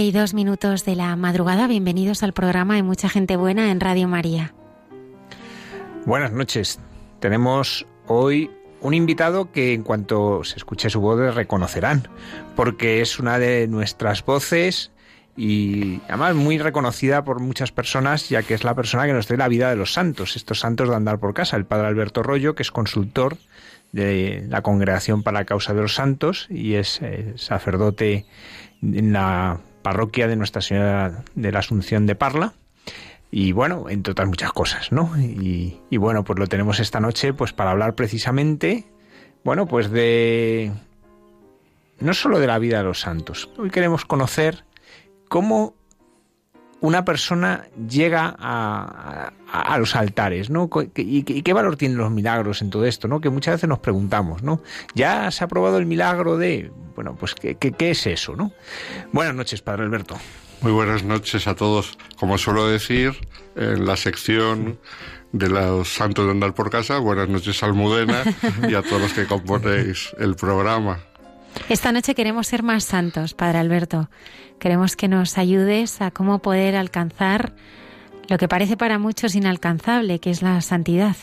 Y dos minutos de la madrugada. Bienvenidos al programa Hay mucha gente buena en Radio María. Buenas noches. Tenemos hoy un invitado que en cuanto se escuche su voz reconocerán, porque es una de nuestras voces y además muy reconocida por muchas personas, ya que es la persona que nos trae la vida de los santos, estos santos de andar por casa, el padre Alberto Rollo, que es consultor de la Congregación para la Causa de los Santos y es eh, sacerdote en la parroquia de Nuestra Señora de la Asunción de Parla. Y bueno, entre otras muchas cosas, ¿no? Y, y bueno, pues lo tenemos esta noche pues para hablar precisamente, bueno, pues de... no solo de la vida de los santos. Hoy queremos conocer cómo una persona llega a, a, los altares, ¿no? ¿Y, qué valor tienen los milagros en todo esto, ¿no? Que muchas veces nos preguntamos, ¿no? Ya se ha probado el milagro de, bueno, pues ¿qué, qué, es eso, ¿no? Buenas noches, Padre Alberto. Muy buenas noches a todos. Como suelo decir, en la sección de los santos de andar por casa, buenas noches Almudena y a todos los que componéis el programa. Esta noche queremos ser más santos, Padre Alberto. Queremos que nos ayudes a cómo poder alcanzar lo que parece para muchos inalcanzable, que es la santidad.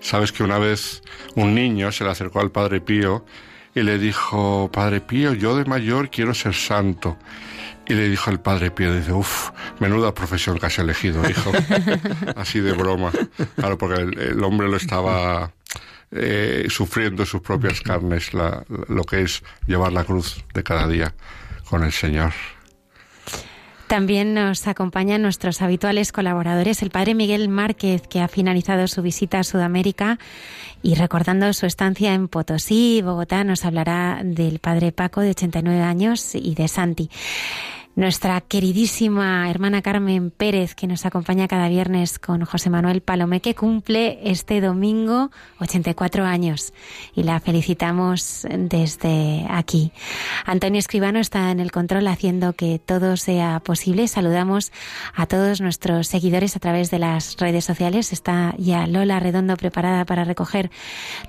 Sabes que una vez un niño se le acercó al Padre Pío y le dijo, Padre Pío, yo de mayor quiero ser santo. Y le dijo el Padre Pío, dice, uff, menuda profesión que has elegido, hijo. Así de broma. Claro, porque el, hombre lo estaba eh, sufriendo sus propias carnes, lo que es llevar la cruz de cada día con el Señor. También nos acompañan nuestros habituales colaboradores, el padre Miguel Márquez, que ha finalizado su visita a Sudamérica y recordando su estancia en Potosí, Bogotá, nos hablará del padre Paco de 89 años y de Santi nuestra queridísima hermana Carmen Pérez, que nos acompaña cada viernes con José Manuel Palomé, que cumple este domingo 84 años y la felicitamos desde aquí. Antonio Escribano está en el control haciendo que todo sea posible. Saludamos a todos nuestros seguidores a través de las redes sociales. Está ya Lola Redondo preparada para recoger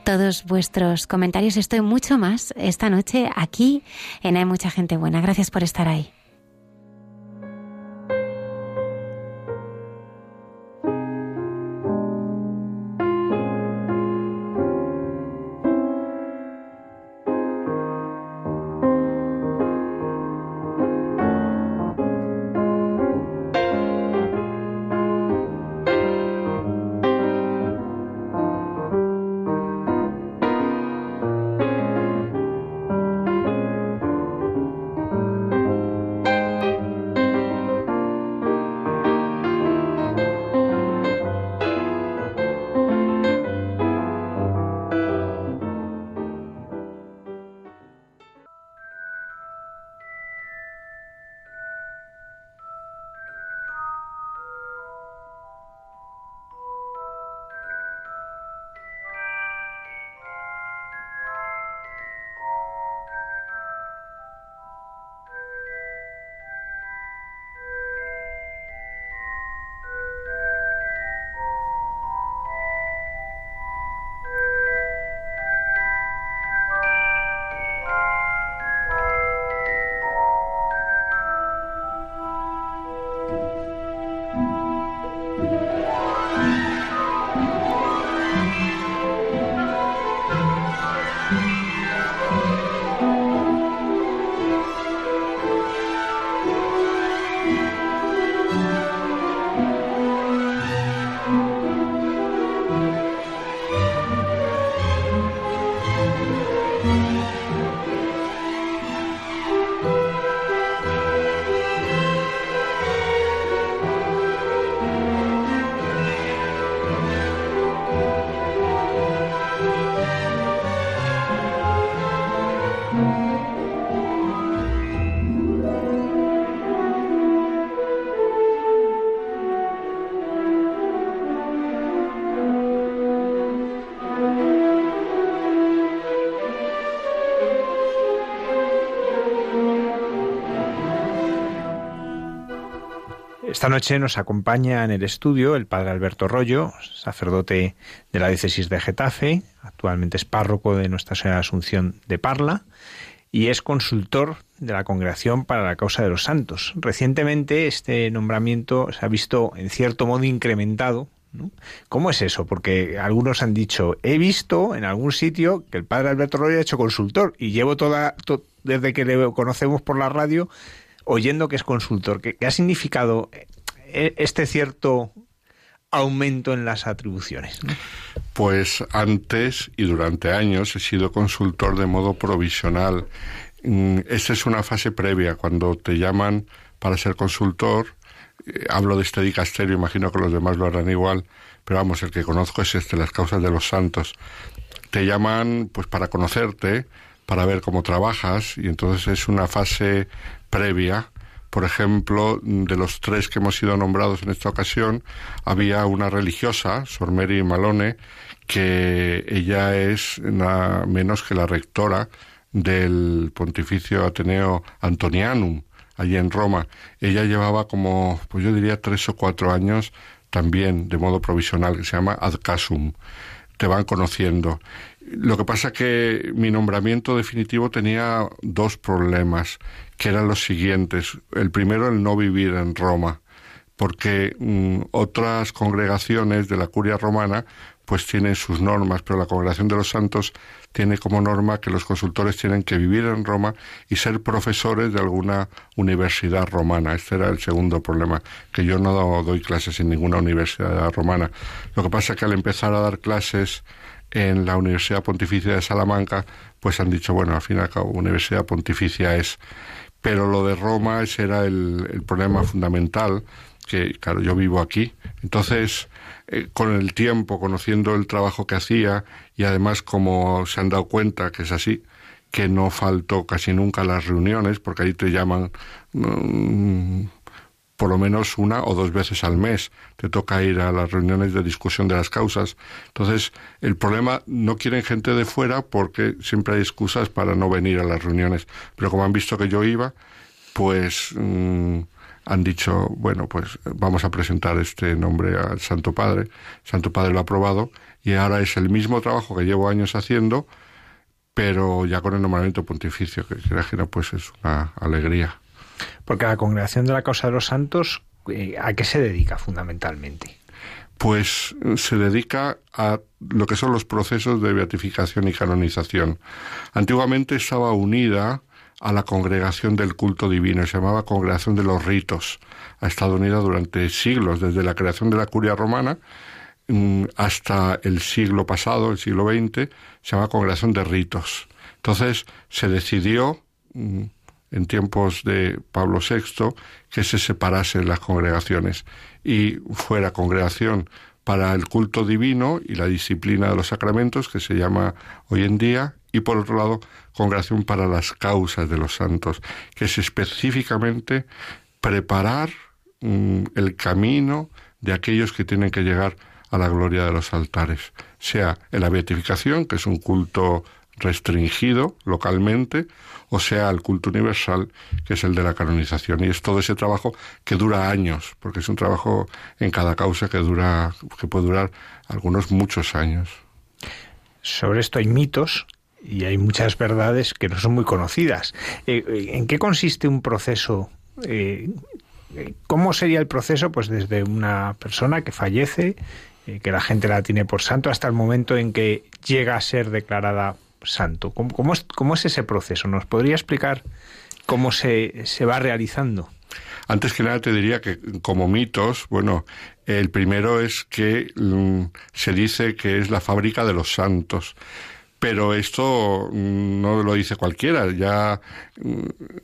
todos vuestros comentarios. Estoy mucho más esta noche aquí en Hay Mucha Gente Buena. Gracias por estar ahí. Esta noche nos acompaña en el estudio el padre Alberto Rollo, sacerdote de la diócesis de Getafe, actualmente es párroco de Nuestra Señora Asunción de Parla y es consultor de la Congregación para la Causa de los Santos. Recientemente este nombramiento se ha visto en cierto modo incrementado. ¿Cómo es eso? Porque algunos han dicho, he visto en algún sitio que el padre Alberto Rollo ha hecho consultor y llevo toda, desde que le conocemos por la radio oyendo que es consultor, ¿qué, ha significado este cierto aumento en las atribuciones? Pues antes y durante años he sido consultor de modo provisional. Mm, esta es una fase previa, cuando te llaman para ser consultor. Eh, hablo de este dicasterio, imagino que los demás lo harán igual, pero vamos, el que conozco es este, las causas de los santos. Te llaman pues para conocerte, para ver cómo trabajas, y entonces es una fase previa. Por ejemplo, de los tres que hemos sido nombrados en esta ocasión, había una religiosa, Sor Mary Malone, que ella es nada menos que la rectora del Pontificio Ateneo Antonianum, allí en Roma. Ella llevaba como, pues yo diría, tres o cuatro años también de modo provisional, que se llama ad casum. Te van conociendo. Lo que pasa que mi nombramiento definitivo tenía dos problemas que eran los siguientes. El primero, el no vivir en Roma, porque mm, otras congregaciones de la curia romana pues tienen sus normas, pero la Congregación de los Santos tiene como norma que los consultores tienen que vivir en Roma y ser profesores de alguna universidad romana. Este era el segundo problema, que yo no doy clases en ninguna universidad romana. Lo que pasa es que al empezar a dar clases en la Universidad Pontificia de Salamanca, pues han dicho, bueno, al fin y al cabo, Universidad Pontificia es pero lo de Roma ese era el, problema fundamental, que claro, yo vivo aquí. Entonces, eh, con el tiempo, conociendo el trabajo que hacía y además como se han dado cuenta que es así, que no faltó casi nunca las reuniones, porque ahí te llaman mm, por lo menos una o dos veces al mes. Te toca ir a las reuniones de discusión de las causas. Entonces, el problema no quieren gente de fuera porque siempre hay excusas para no venir a las reuniones. Pero como han visto que yo iba, pues mm, han dicho, bueno, pues vamos a presentar este nombre al Santo Padre. Santo Padre lo ha aprobado y ahora es el mismo trabajo que llevo años haciendo, pero ya con el nombramiento pontificio, que, que pues es una alegría. Porque la Congregación de la Causa de los Santos, eh, ¿a qué se dedica fundamentalmente? Pues eh, se dedica a lo que son los procesos de beatificación y canonización. Antiguamente estaba unida a la congregación del culto divino, se llamaba Congregación de los Ritos. Ha estado unida durante siglos, desde la creación de la curia romana mm, hasta el siglo pasado, el siglo XX, se llama Congregación de Ritos. Entonces se decidió mm, en tiempos de Pablo VI que se separasen las congregaciones y fuera congregación para el culto divino y la disciplina de los sacramentos que se llama hoy en día y por otro lado congregación para las causas de los santos que es específicamente preparar mm, el camino de aquellos que tienen que llegar a la gloria de los altares, sea en la beatificación, que es un culto restringido localmente, o sea el culto universal, que es el de la canonización. Y es todo ese trabajo que dura años, porque es un trabajo en cada causa que dura, que puede durar algunos muchos años. Sobre esto hay mitos y hay muchas verdades que no son muy conocidas. Eh, eh, ¿En qué consiste un proceso? Eh, ¿Cómo sería el proceso? Pues desde una persona que fallece, que la gente la tiene por santo, hasta el momento en que llega a ser declarada santo. ¿Cómo, es, cómo es ese proceso? ¿Nos podría explicar cómo se, se va realizando? Antes que nada te diría que como mitos, bueno, el primero es que mm, se dice que es la fábrica de los santos. Pero esto mm, no lo dice cualquiera. Ya mm,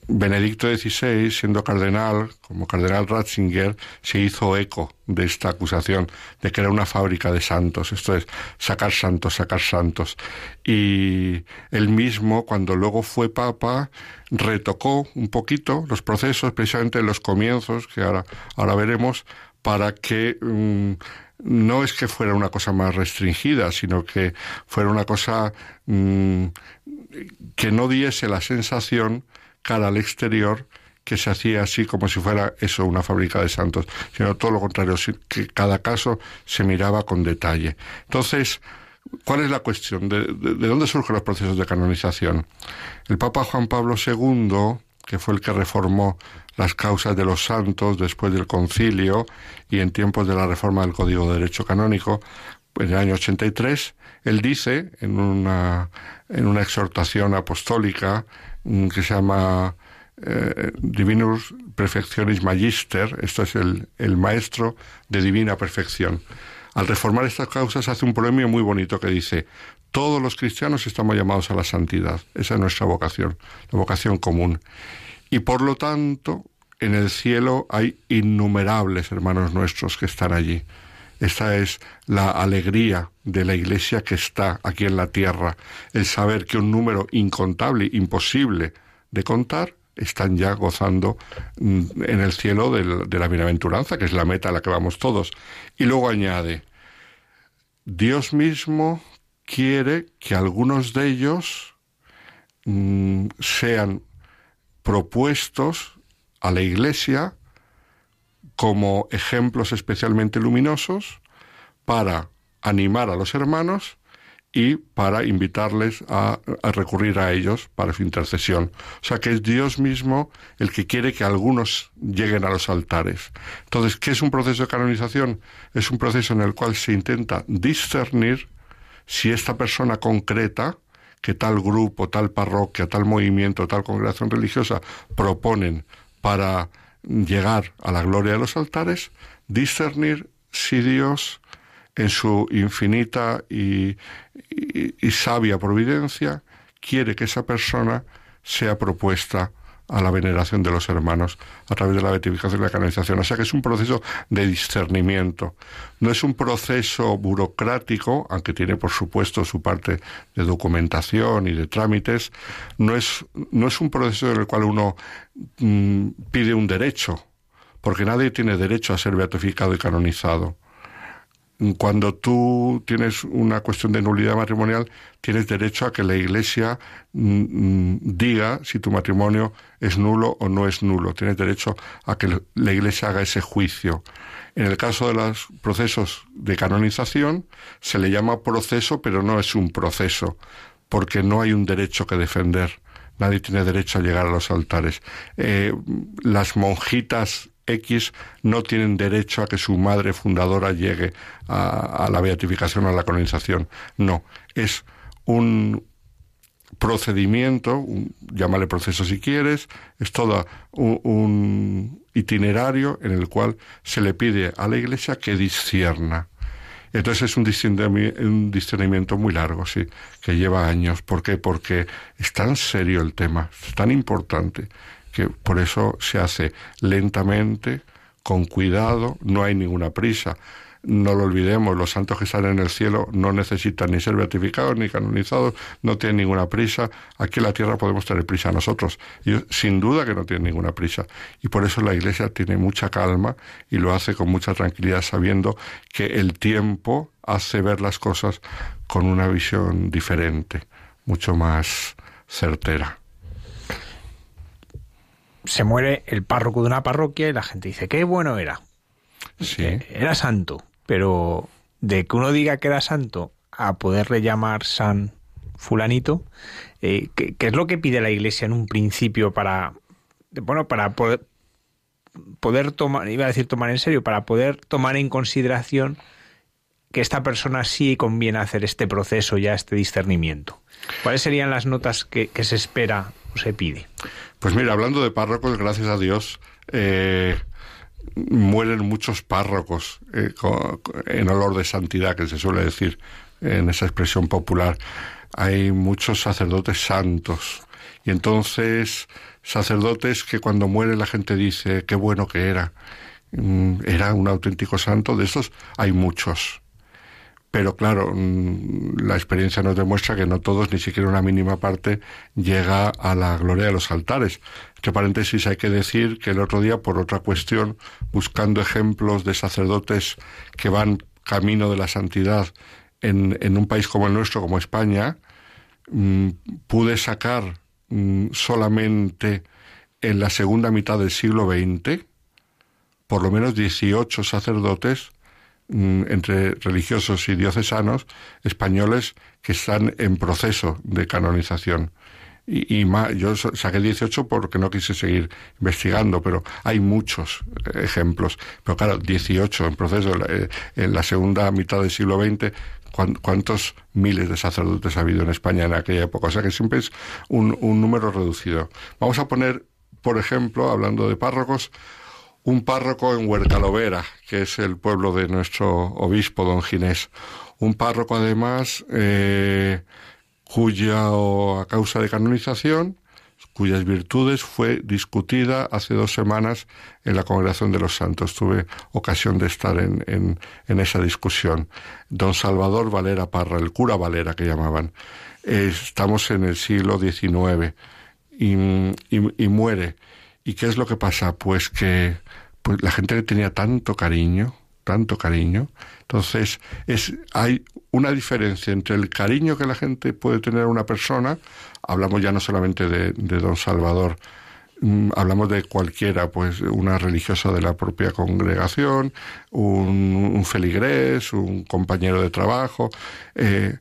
Benedicto XVI, siendo cardenal, como cardenal Ratzinger, se hizo eco de esta acusación de que era una fábrica de santos. Esto es sacar santos, sacar santos. Y él mismo, cuando luego fue papa, retocó un poquito los procesos, precisamente en los comienzos, que ahora, ahora veremos, para que mm, no es que fuera una cosa más restringida, sino que fuera una cosa mm, que no diese la sensación cara al exterior que se hacía así como si fuera eso, una fábrica de santos, sino todo lo contrario, que cada caso se miraba con detalle. Entonces, ¿cuál es la cuestión? ¿De, de dónde surgen los procesos de canonización? El Papa Juan Pablo II, que fue el que reformó las causas de los santos después del concilio y en tiempos de la reforma del Código de Derecho Canónico, en el año 83, él dice en una, en una exhortación apostólica mm, que se llama eh, Divinus Perfectionis Magister, esto es el, el maestro de divina perfección. Al reformar estas causas hace un poemio muy bonito que dice, todos los cristianos estamos llamados a la santidad, esa es nuestra vocación, la vocación común. Y por lo tanto, en el cielo hay innumerables hermanos nuestros que están allí. Esta es la alegría de la Iglesia que está aquí en la tierra, el saber que un número incontable, imposible de contar, están ya gozando mm, en el cielo de la bienaventuranza, que es la meta a la que vamos todos. Y luego añade, Dios mismo quiere que algunos de ellos mm, sean propuestos a la Iglesia como ejemplos especialmente luminosos para animar a los hermanos y para invitarles a, recurrir a ellos para su intercesión. O sea que es Dios mismo el que quiere que algunos lleguen a los altares. Entonces, ¿qué es un proceso de canonización? Es un proceso en el cual se intenta discernir si esta persona concreta, que tal grupo, tal parroquia, tal movimiento, tal congregación religiosa proponen para llegar a la gloria de los altares, discernir si Dios, en su infinita y, sabia providencia, quiere que esa persona sea propuesta a la veneración de los hermanos a través de la beatificación y la canonización. O sea que es un proceso de discernimiento. No es un proceso burocrático, aunque tiene por supuesto su parte de documentación y de trámites. No es, no es un proceso en el cual uno mm, pide un derecho, porque nadie tiene derecho a ser beatificado y canonizado cuando tú tienes una cuestión de nulidad matrimonial, tienes derecho a que la Iglesia mm, mm, diga si tu matrimonio es nulo o no es nulo. Tienes derecho a que la Iglesia haga ese juicio. En el caso de los procesos de canonización, se le llama proceso, pero no es un proceso, porque no hay un derecho que defender. Nadie tiene derecho a llegar a los altares. Eh, las monjitas X no tienen derecho a que su madre fundadora llegue a, la beatificación o a la colonización. No, es un procedimiento, llámale proceso si quieres, es todo un, itinerario en el cual se le pide a la Iglesia que discierna. Entonces es un discernimiento, un discernimiento muy largo, sí, que lleva años. ¿Por qué? Porque es tan serio el tema, es tan importante que por eso se hace lentamente, con cuidado, no hay ninguna prisa. No lo olvidemos, los santos que están en el cielo no necesitan ni ser beatificados ni canonizados, no tienen ninguna prisa. Aquí en la tierra podemos tener prisa nosotros. Y sin duda que no tienen ninguna prisa. Y por eso la Iglesia tiene mucha calma y lo hace con mucha tranquilidad, sabiendo que el tiempo hace ver las cosas con una visión diferente, mucho más certera se muere el párroco de una parroquia y la gente dice, qué bueno era. Sí. Era santo, pero de que uno diga que era santo a poderle llamar San fulanito, eh, ¿qué, es lo que pide la Iglesia en un principio para, bueno, para poder, poder tomar, iba a decir tomar en serio, para poder tomar en consideración que esta persona sí conviene hacer este proceso, ya este discernimiento? ¿Cuáles serían las notas que, que se espera se pide? Pues mira, hablando de párrocos, gracias a Dios, eh, mueren muchos párrocos eh, en olor de santidad, que se suele decir en esa expresión popular. Hay muchos sacerdotes santos. Y entonces, sacerdotes que cuando muere la gente dice, qué bueno que era. Mm, era un auténtico santo. De esos hay muchos pero claro, mm, la experiencia nos demuestra que no todos, ni siquiera una mínima parte, llega a la gloria de los altares. Entre paréntesis hay que decir que el otro día, por otra cuestión, buscando ejemplos de sacerdotes que van camino de la santidad en, un país como el nuestro, como España, mm, pude sacar mm, solamente en la segunda mitad del siglo XX, por lo menos 18 sacerdotes entre religiosos y diocesanos españoles que están en proceso de canonización. Y, y más, yo saqué 18 porque no quise seguir investigando, pero hay muchos ejemplos. Pero claro, 18 en proceso eh, en la segunda mitad del siglo XX cuántos miles de sacerdotes ha habido en España en aquella época. O sea que siempre es un, un número reducido. Vamos a poner, por ejemplo, hablando de párrocos, un párroco en Huercalovera, que es el pueblo de nuestro obispo, don Ginés. Un párroco, además, eh, cuya a causa de canonización, cuyas virtudes fue discutida hace dos semanas en la Congregación de los Santos. Tuve ocasión de estar en, en, esa discusión. Don Salvador Valera Parra, el cura Valera que llamaban. estamos en el siglo XIX y, y muere. ¿Y qué es lo que pasa? Pues que pues la gente le tenía tanto cariño, tanto cariño. Entonces, es, hay una diferencia entre el cariño que la gente puede tener a una persona, hablamos ya no solamente de, don Salvador, mm, hablamos de cualquiera, pues una religiosa de la propia congregación, un, feligrés, un compañero de trabajo. Eh,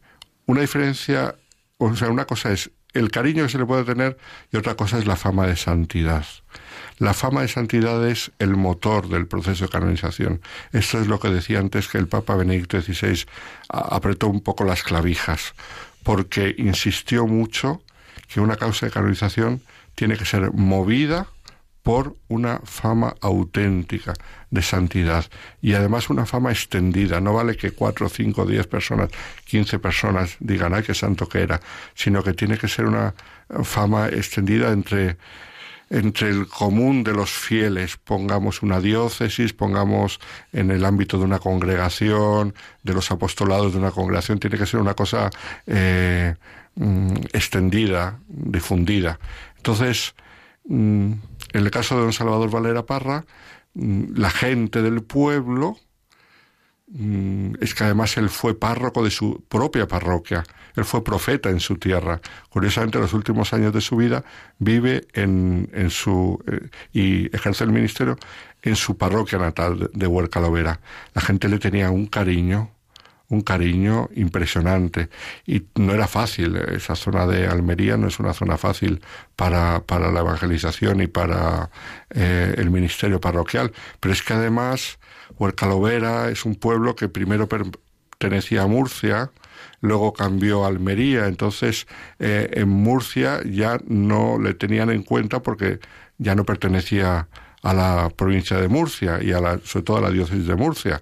una diferencia, o sea, una cosa es el cariño que se le puede tener y otra cosa es la fama de santidad. La fama de santidad es el motor del proceso de canonización. Esto es lo que decía antes que el Papa Benedicto XVI apretó un poco las clavijas, porque insistió mucho que una causa de canonización tiene que ser movida por una fama auténtica de santidad y además una fama extendida. No vale que cuatro, cinco, diez personas, quince personas digan, ay, qué santo que era, sino que tiene que ser una fama extendida entre entre el común de los fieles, pongamos una diócesis, pongamos en el ámbito de una congregación, de los apostolados de una congregación, tiene que ser una cosa eh, mm, extendida, difundida. Entonces, mm, en el caso de don Salvador Valera Parra, mm, la gente del pueblo, es que además él fue párroco de su propia parroquia. Él fue profeta en su tierra. Curiosamente, los últimos años de su vida vive en, en su eh, y ejerce el ministerio en su parroquia natal de Huercalovera. La gente le tenía un cariño, un cariño impresionante. Y no era fácil, esa zona de Almería no es una zona fácil para, para la evangelización y para eh, el ministerio parroquial. Pero es que además Huercalovera es un pueblo que primero pertenecía a Murcia, luego cambió a Almería, entonces eh, en Murcia ya no le tenían en cuenta porque ya no pertenecía a la provincia de Murcia y a la, sobre todo a la diócesis de Murcia.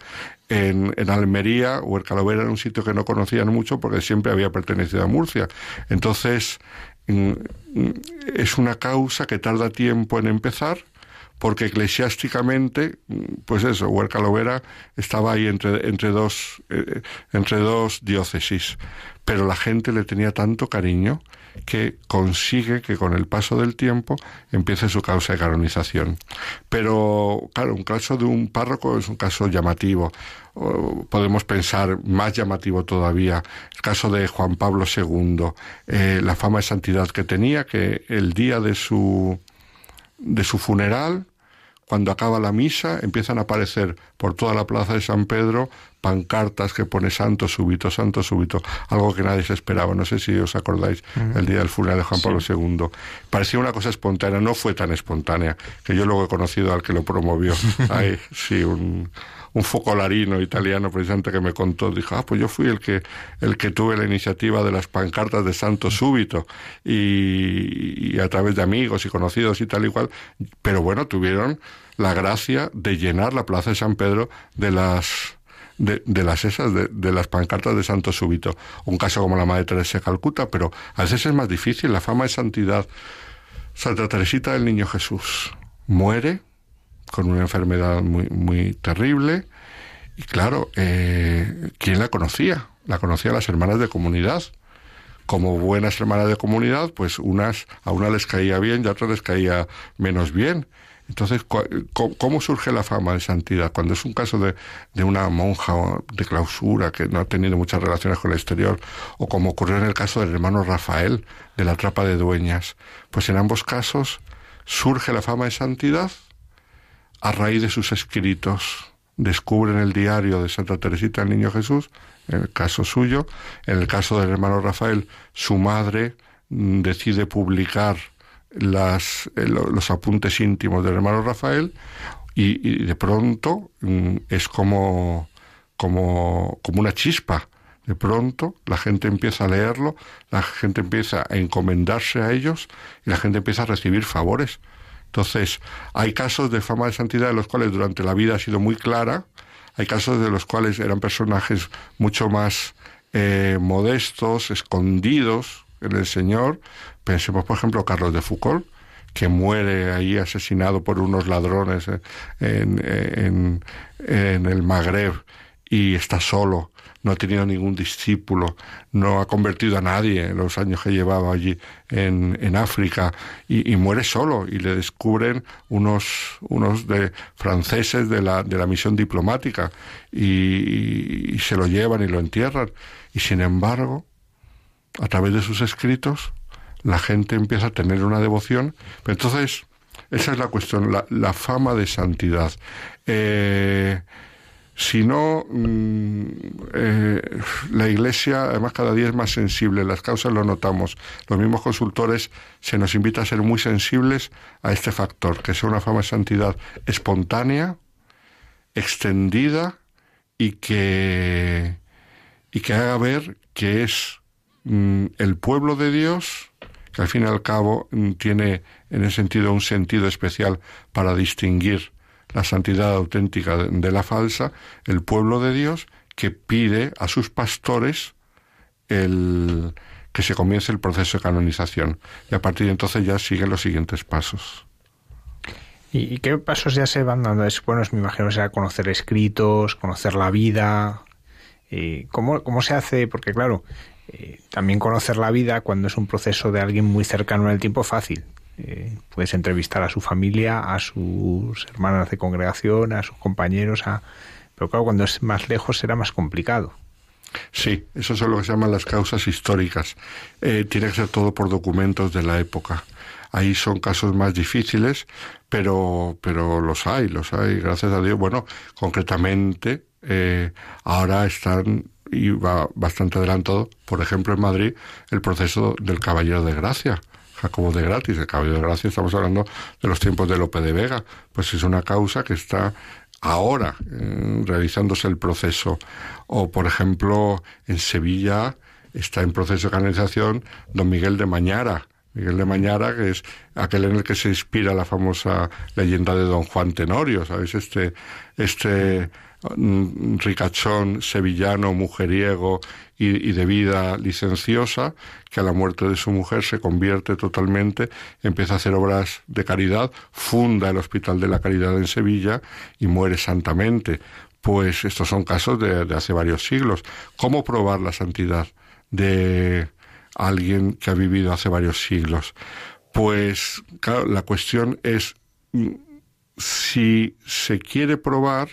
En, Almería, Huercalovera era un sitio que no conocían mucho porque siempre había pertenecido a Murcia. Entonces, mm, mm, es una causa que tarda tiempo en empezar, porque eclesiásticamente, pues eso, Huerca Lovera estaba ahí entre, entre, dos, eh, entre dos diócesis, pero la gente le tenía tanto cariño que consigue que con el paso del tiempo empiece su causa de canonización. Pero, claro, un caso de un párroco es un caso llamativo. Podemos pensar más llamativo todavía el caso de Juan Pablo II, eh, la fama de santidad que tenía, que el día de su, de su funeral, cuando acaba la misa, empiezan a aparecer por toda la plaza de San Pedro pancartas que pone santo súbito, santo súbito, algo que nadie se esperaba. No sé si os acordáis el día del funeral de Juan Pablo II. Parecía una cosa espontánea, no fue tan espontánea, que yo luego he conocido al que lo promovió. Ay, sí, un, un focolarino italiano precisamente que me contó, dijo, ah, pues yo fui el que, el que tuve la iniciativa de las pancartas de Santo Súbito y, a través de amigos y conocidos y tal y cual, pero bueno, tuvieron la gracia de llenar la plaza de San Pedro de las de, las esas, de, de, las pancartas de Santo Súbito. Un caso como la Madre Teresa de Calcuta, pero a veces es más difícil. La fama de santidad. Santa Teresita del Niño Jesús muere con una enfermedad muy, muy terrible. Y claro, eh, ¿quién la conocía? La conocía las hermanas de comunidad. Como buenas hermanas de comunidad, pues unas, a unas les caía bien y a otras les caía menos bien. Entonces, ¿cómo surge la fama de santidad? Cuando es un caso de, de, una monja de clausura que no ha tenido muchas relaciones con el exterior, o como ocurrió en el caso del hermano Rafael de la trapa de dueñas, pues en ambos casos surge la fama de santidad a raíz de sus escritos. Descubren el diario de Santa Teresita el Niño Jesús, en el caso suyo, en el caso del hermano Rafael, su madre mm, decide publicar las, eh, los apuntes íntimos del hermano Rafael y, de pronto mm, es como, como, como una chispa. De pronto la gente empieza a leerlo, la gente empieza a encomendarse a ellos y la gente empieza a recibir favores. Entonces, hay casos de fama de santidad en los cuales durante la vida ha sido muy clara, hay casos de los cuales eran personajes mucho más eh, modestos, escondidos en el Señor. Pensemos, por ejemplo, Carlos de Foucault, que muere ahí asesinado por unos ladrones en, en, en el Magreb y está solo no ha tenido ningún discípulo, no ha convertido a nadie en los años que llevaba allí en, en África y, muere solo y le descubren unos, unos de franceses de la, de la misión diplomática y, se lo llevan y lo entierran. Y sin embargo, a través de sus escritos, la gente empieza a tener una devoción. Pero entonces, esa es la cuestión, la, la fama de santidad. Eh, si no, mm, eh, la Iglesia, además, cada día es más sensible, las causas lo notamos. Los mismos consultores se nos invita a ser muy sensibles a este factor, que sea una fama de santidad espontánea, extendida y que, y que haga ver que es mm, el pueblo de Dios, que al fin y al cabo mm, tiene en ese sentido un sentido especial para distinguir la santidad auténtica de la falsa, el pueblo de Dios que pide a sus pastores el que se comience el proceso de canonización. Y a partir de entonces ya siguen los siguientes pasos. ¿Y qué pasos ya se van dando? Es, bueno, me imagino que será conocer escritos, conocer la vida. ¿cómo, ¿Cómo se hace? Porque claro, eh, también conocer la vida cuando es un proceso de alguien muy cercano en el tiempo fácil. Eh, puedes entrevistar a su familia, a sus hermanas de congregación, a sus compañeros, a... pero claro, cuando es más lejos será más complicado. Sí, eso es lo que se llaman las causas históricas. Eh, tiene que ser todo por documentos de la época. Ahí son casos más difíciles, pero, pero los hay, los hay, gracias a Dios. Bueno, concretamente, eh, ahora están y va bastante adelantado, por ejemplo, en Madrid, el proceso del Caballero de Gracia Jacobo de Gratis, el Caballero de Gracia, estamos hablando de los tiempos de Lope de Vega, pues es una causa que está ahora eh, realizándose el proceso. O, por ejemplo, en Sevilla está en proceso de canonización don Miguel de Mañara, Miguel de Mañara, que es aquel en el que se inspira la famosa leyenda de Don Juan Tenorio, ¿sabes? Este, este ricachón sevillano, mujeriego y, de vida licenciosa, que a la muerte de su mujer se convierte totalmente, empieza a hacer obras de caridad, funda el Hospital de la Caridad en Sevilla y muere santamente. Pues estos son casos de, de hace varios siglos. ¿Cómo probar la santidad de alguien que ha vivido hace varios siglos? Pues claro, la cuestión es mm, si se quiere probar,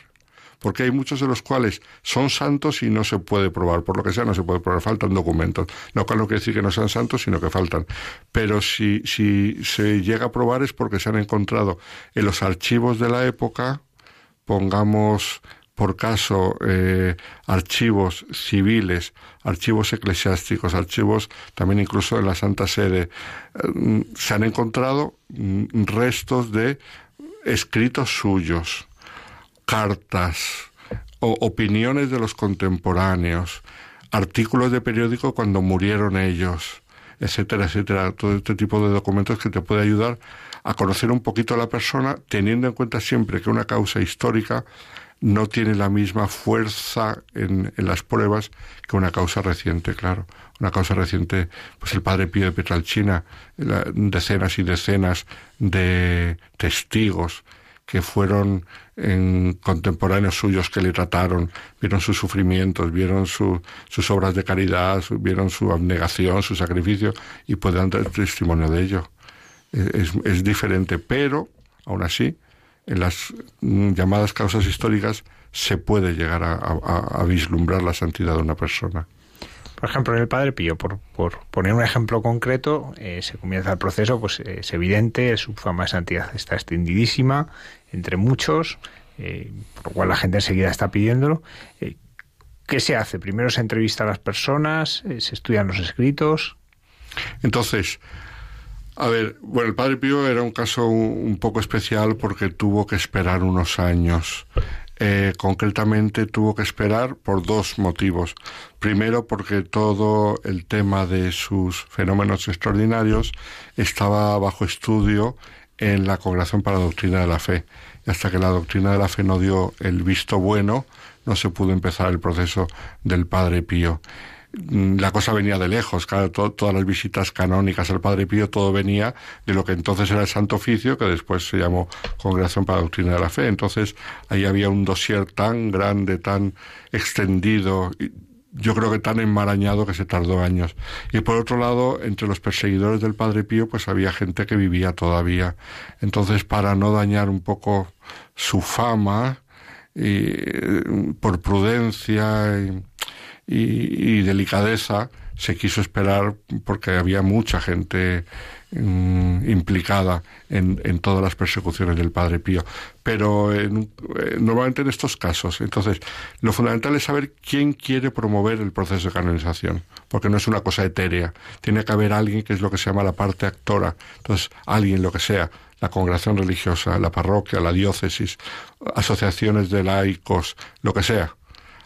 porque hay muchos de los cuales son santos y no se puede probar, por lo que sea no se puede probar, faltan documentos. No con lo que decir que no sean santos, sino que faltan. Pero si, se llega a probar es porque se han encontrado en los archivos de la época, pongamos por caso eh, archivos civiles, archivos eclesiásticos, archivos también incluso en la Santa Sede, eh, se han encontrado mm, restos de escritos suyos, cartas o opiniones de los contemporáneos, artículos de periódico cuando murieron ellos, etcétera, etcétera, todo este tipo de documentos que te puede ayudar a conocer un poquito a la persona, teniendo en cuenta siempre que una causa histórica no tiene la misma fuerza en, las pruebas que una causa reciente, claro. Una causa reciente, pues el padre Pío de Petralchina, decenas y decenas de testigos que fueron en contemporáneos suyos que le trataron, vieron sus sufrimientos, vieron sus obras de caridad, vieron su abnegación, su sacrificio y pueden dar testimonio de ello. Es, es diferente, pero aún así en las mm, llamadas causas históricas se puede llegar a, vislumbrar la santidad de una persona. Por ejemplo, en el Padre Pío, por, por poner un ejemplo concreto, eh, se comienza el proceso, pues es evidente, su fama de santidad está extendidísima entre muchos, eh, por lo cual la gente enseguida está pidiéndolo. Eh, ¿Qué se hace? Primero se entrevista a las personas, se estudian los escritos. Entonces, a ver, bueno, el Padre Pío era un caso un, poco especial porque tuvo que esperar unos años. Eh, concretamente tuvo que esperar por dos motivos. Primero, porque todo el tema de sus fenómenos extraordinarios estaba bajo estudio en la Congregación para la Doctrina de la Fe. Y hasta que la Doctrina de la Fe no dio el visto bueno, no se pudo empezar el proceso del Padre Pío. Mm, la cosa venía de lejos, claro, todas las visitas canónicas al Padre Pío, todo venía de lo que entonces era el Santo Oficio, que después se llamó Congregación para la Doctrina de la Fe. Entonces ahí había un dossier tan grande, tan extendido, yo creo que tan enmarañado que se tardó años. Y por otro lado, entre los perseguidores del Padre Pío, pues había gente que vivía todavía. Entonces, para no dañar un poco su fama, y, por prudencia, y, y, delicadeza se quiso esperar porque había mucha gente mm, implicada en, en, todas las persecuciones del Padre Pío. Pero eh, normalmente en estos casos, entonces, lo fundamental es saber quién quiere promover el proceso de canonización, porque no es una cosa etérea. Tiene que haber alguien que es lo que se llama la parte actora. Entonces, alguien, lo que sea, la congregación religiosa, la parroquia, la diócesis, asociaciones de laicos, lo que sea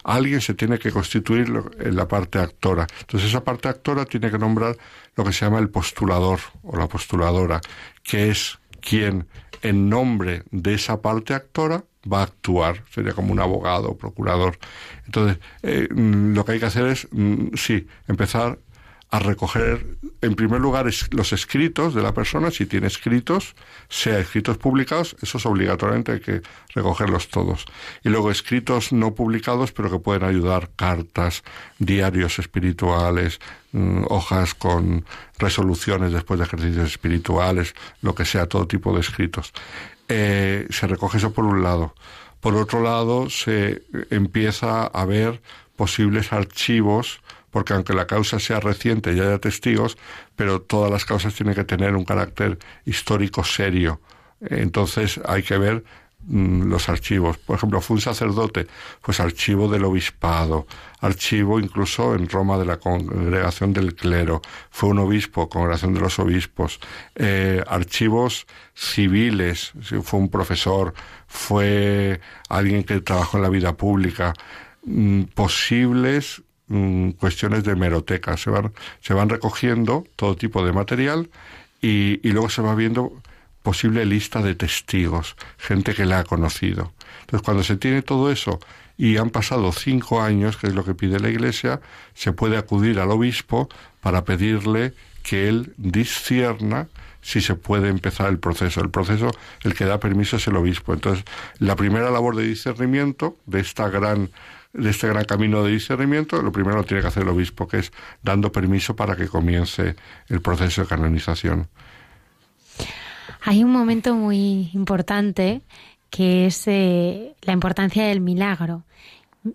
alguien se tiene que constituir en la parte actora. Entonces esa parte actora tiene que nombrar lo que se llama el postulador o la postuladora, que es quien en nombre de esa parte actora va a actuar, sería como un abogado o procurador. Entonces, eh, mm, lo que hay que hacer es, mm, sí, empezar a recoger, en primer lugar, los escritos de la persona, si tiene escritos, sea escritos publicados, esos obligatoriamente hay que recogerlos todos. Y luego escritos no publicados, pero que pueden ayudar, cartas, diarios espirituales, mm, hojas con resoluciones después de ejercicios espirituales, lo que sea, todo tipo de escritos. Eh, se recoge eso por un lado. Por otro lado, se empieza a ver posibles archivos porque aunque la causa sea reciente y haya testigos, pero todas las causas tienen que tener un carácter histórico serio. Entonces hay que ver mm, los archivos. Por ejemplo, fue un sacerdote, pues archivo del obispado, archivo incluso en Roma de la congregación del clero, fue un obispo, congregación de los obispos, eh, archivos civiles, fue un profesor, fue alguien que trabajó en la vida pública, mm, posibles Mm, cuestiones de hemeroteca. Se van, se van recogiendo todo tipo de material y, y luego se va viendo posible lista de testigos, gente que la ha conocido. Entonces, cuando se tiene todo eso y han pasado cinco años, que es lo que pide la Iglesia, se puede acudir al obispo para pedirle que él discierna si se puede empezar el proceso. El proceso, el que da permiso es el obispo. Entonces, la primera labor de discernimiento de esta gran de este gran camino de discernimiento, lo primero lo tiene que hacer el obispo, que es dando permiso para que comience el proceso de canonización. Hay un momento muy importante que es eh, la importancia del milagro.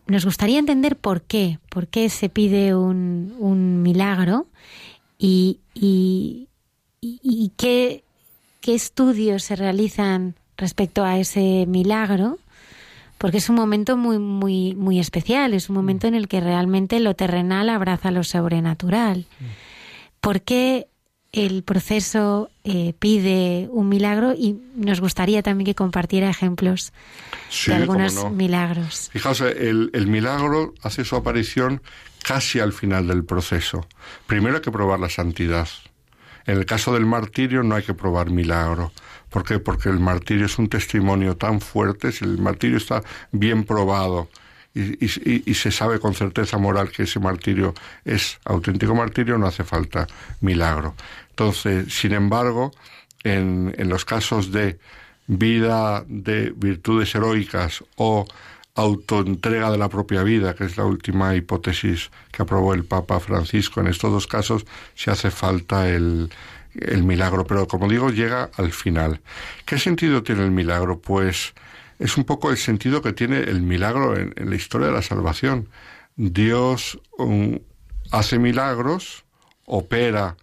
Nos gustaría entender por qué, por qué se pide un, un milagro y, y, y qué, qué estudios se realizan respecto a ese milagro porque es un momento muy, muy, muy especial, es un momento en el que realmente lo terrenal abraza lo sobrenatural. ¿Por qué el proceso eh, pide un milagro? Y nos gustaría también que compartiera ejemplos de algunos milagros. Fijaos, el, el milagro hace su aparición casi al final del proceso. Primero hay que probar la santidad. En el caso del martirio no hay que probar milagro. ¿Por qué? Porque el martirio es un testimonio tan fuerte, si el martirio está bien probado y, se sabe con certeza moral que ese martirio es auténtico martirio, no hace falta milagro. Entonces, sin embargo, en, en los casos de vida de virtudes heroicas o autoentrega de la propia vida, que es la última hipótesis que aprobó el Papa Francisco. En estos dos casos se hace falta el, el milagro, pero como digo, llega al final. ¿Qué sentido tiene el milagro? Pues es un poco el sentido que tiene el milagro en, la historia de la salvación. Dios hace milagros, opera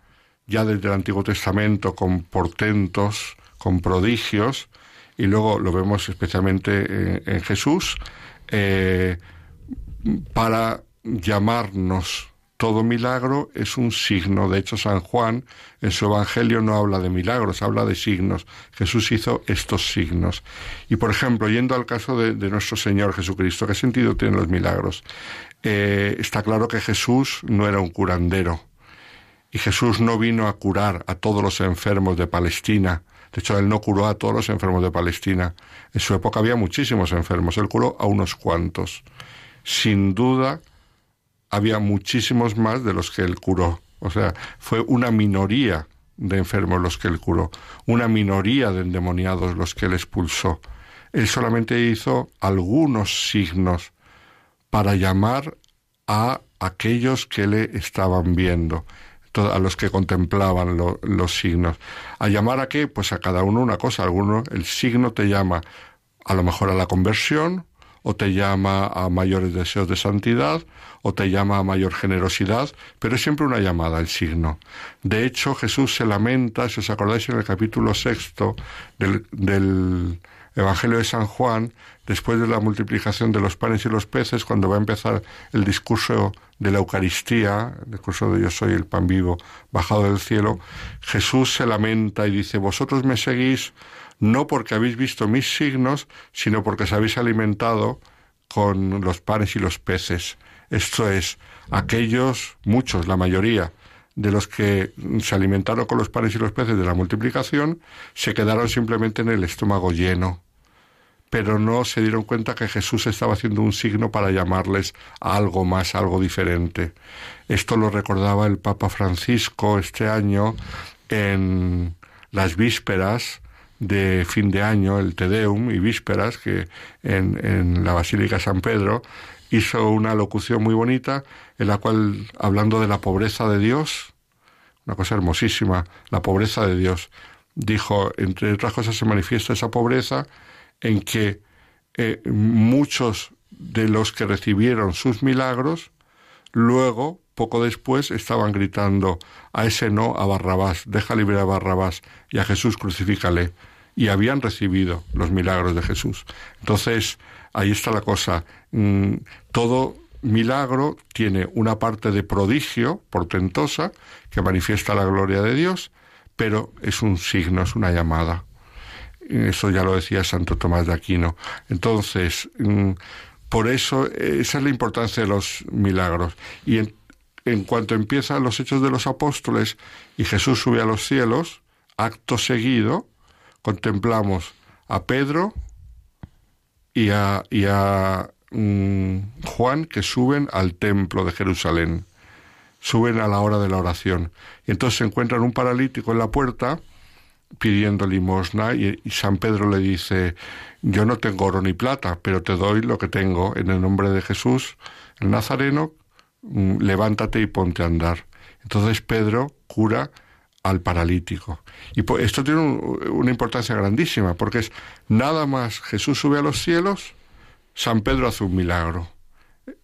ya desde el Antiguo Testamento con portentos, con prodigios, y luego lo vemos especialmente en, Jesús, eh, para llamarnos todo milagro es un signo. De hecho, San Juan en su Evangelio no habla de milagros, habla de signos. Jesús hizo estos signos. Y, por ejemplo, yendo al caso de, nuestro Señor Jesucristo, ¿qué sentido tienen los milagros? Eh, está claro que Jesús no era un curandero. Y Jesús no vino a curar a todos los enfermos de Palestina. De hecho, él no curó a todos los enfermos de Palestina. En su época había muchísimos enfermos. Él curó a unos cuantos. Sin duda, había muchísimos más de los que él curó. O sea, fue una minoría de enfermos los que él curó, una minoría de endemoniados los que él expulsó. Él solamente hizo algunos signos para llamar a aquellos que le estaban viendo, a los que contemplaban los signos. ¿A llamar a qué? Pues a cada uno una cosa. Alguno, el signo te llama a lo mejor a la conversión, o te llama a mayores deseos de santidad, o te llama a mayor generosidad, pero es siempre una llamada el signo. De hecho, Jesús se lamenta, si os acordáis en el capítulo sexto del, del Evangelio de San Juan, después de la multiplicación de los panes y los peces, cuando va a empezar el discurso de la Eucaristía, el discurso de yo soy el pan vivo bajado del cielo, Jesús se lamenta y dice, vosotros me seguís no porque habéis visto mis signos, sino porque os habéis alimentado con los panes y los peces. Esto es, aquellos, muchos, la mayoría, de los que se alimentaron con los panes y los peces de la multiplicación, se quedaron simplemente en el estómago lleno, pero no se dieron cuenta que Jesús estaba haciendo un signo para llamarles a algo más, algo diferente. Esto lo recordaba el Papa Francisco este año en las vísperas de fin de año, el Te Deum y vísperas, que en, en la Basílica San Pedro hizo una locución muy bonita en la cual, hablando de la pobreza de Dios, una cosa hermosísima, la pobreza de Dios, dijo, entre otras cosas se manifiesta esa pobreza en que eh, muchos de los que recibieron sus milagros, luego, poco después, estaban gritando a ese no a Barrabás, deja libre a Barrabás y a Jesús crucifícale. Y habían recibido los milagros de Jesús. Entonces, ahí está la cosa. Mm, todo milagro tiene una parte de prodigio portentosa que manifiesta la gloria de Dios, pero es un signo, es una llamada. Eso ya lo decía Santo Tomás de Aquino. Entonces, mm, por eso, esa es la importancia de los milagros. Y en cuanto empiezan los hechos de los apóstoles y Jesús sube a los cielos, acto seguido, contemplamos a Pedro y a, y a mm, Juan que suben al templo de Jerusalén, suben a la hora de la oración. Y entonces se encuentran un paralítico en la puerta pidiendo limosna y, San Pedro le dice, yo no tengo oro ni plata, pero te doy lo que tengo en el nombre de Jesús, el Nazareno, levántate y ponte a andar. Entonces Pedro cura al paralítico. Y esto tiene una importancia grandísima, porque es nada más Jesús sube a los cielos, San Pedro hace un milagro.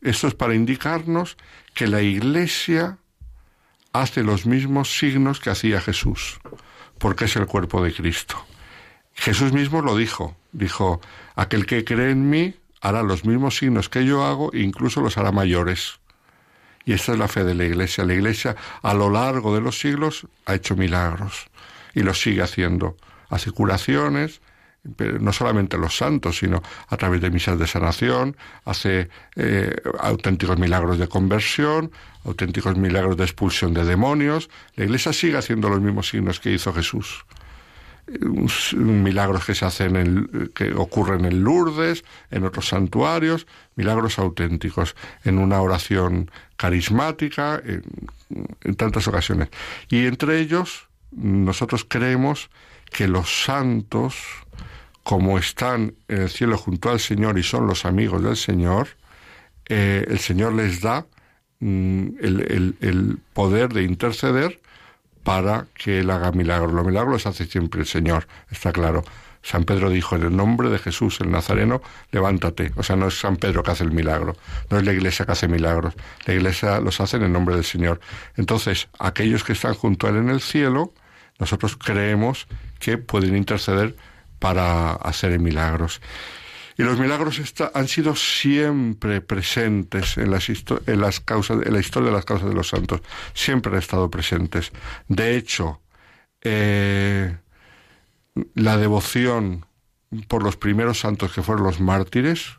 Esto es para indicarnos que la Iglesia hace los mismos signos que hacía Jesús porque es el cuerpo de Cristo. Jesús mismo lo dijo, dijo, aquel que cree en mí hará los mismos signos que yo hago e incluso los hará mayores. Y esta es la fe de la Iglesia. La Iglesia a lo largo de los siglos ha hecho milagros y los sigue haciendo. Hace curaciones, no solamente los santos, sino a través de misas de sanación, hace eh, auténticos milagros de conversión, auténticos milagros de expulsión de demonios. La Iglesia sigue haciendo los mismos signos que hizo Jesús. Milagros que se hacen, en, que ocurren en Lourdes, en otros santuarios, milagros auténticos, en una oración carismática, en tantas ocasiones. Y entre ellos, nosotros creemos que los santos, como están en el cielo junto al Señor y son los amigos del Señor, eh, el Señor les da mm, el, poder de interceder para que Él haga milagros. Los milagros hace siempre el Señor, está claro. San Pedro dijo, en el nombre de Jesús el Nazareno, levántate. O sea, no es San Pedro que hace el milagro, no es la iglesia que hace milagros, la iglesia los hace en el nombre del Señor. Entonces, aquellos que están junto a Él en el cielo, nosotros creemos que pueden interceder para hacer milagros. Y los milagros han sido siempre presentes en, las en, las causas, en la historia de las causas de los santos. Siempre han estado presentes. De hecho, eh, la devoción por los primeros santos que fueron los mártires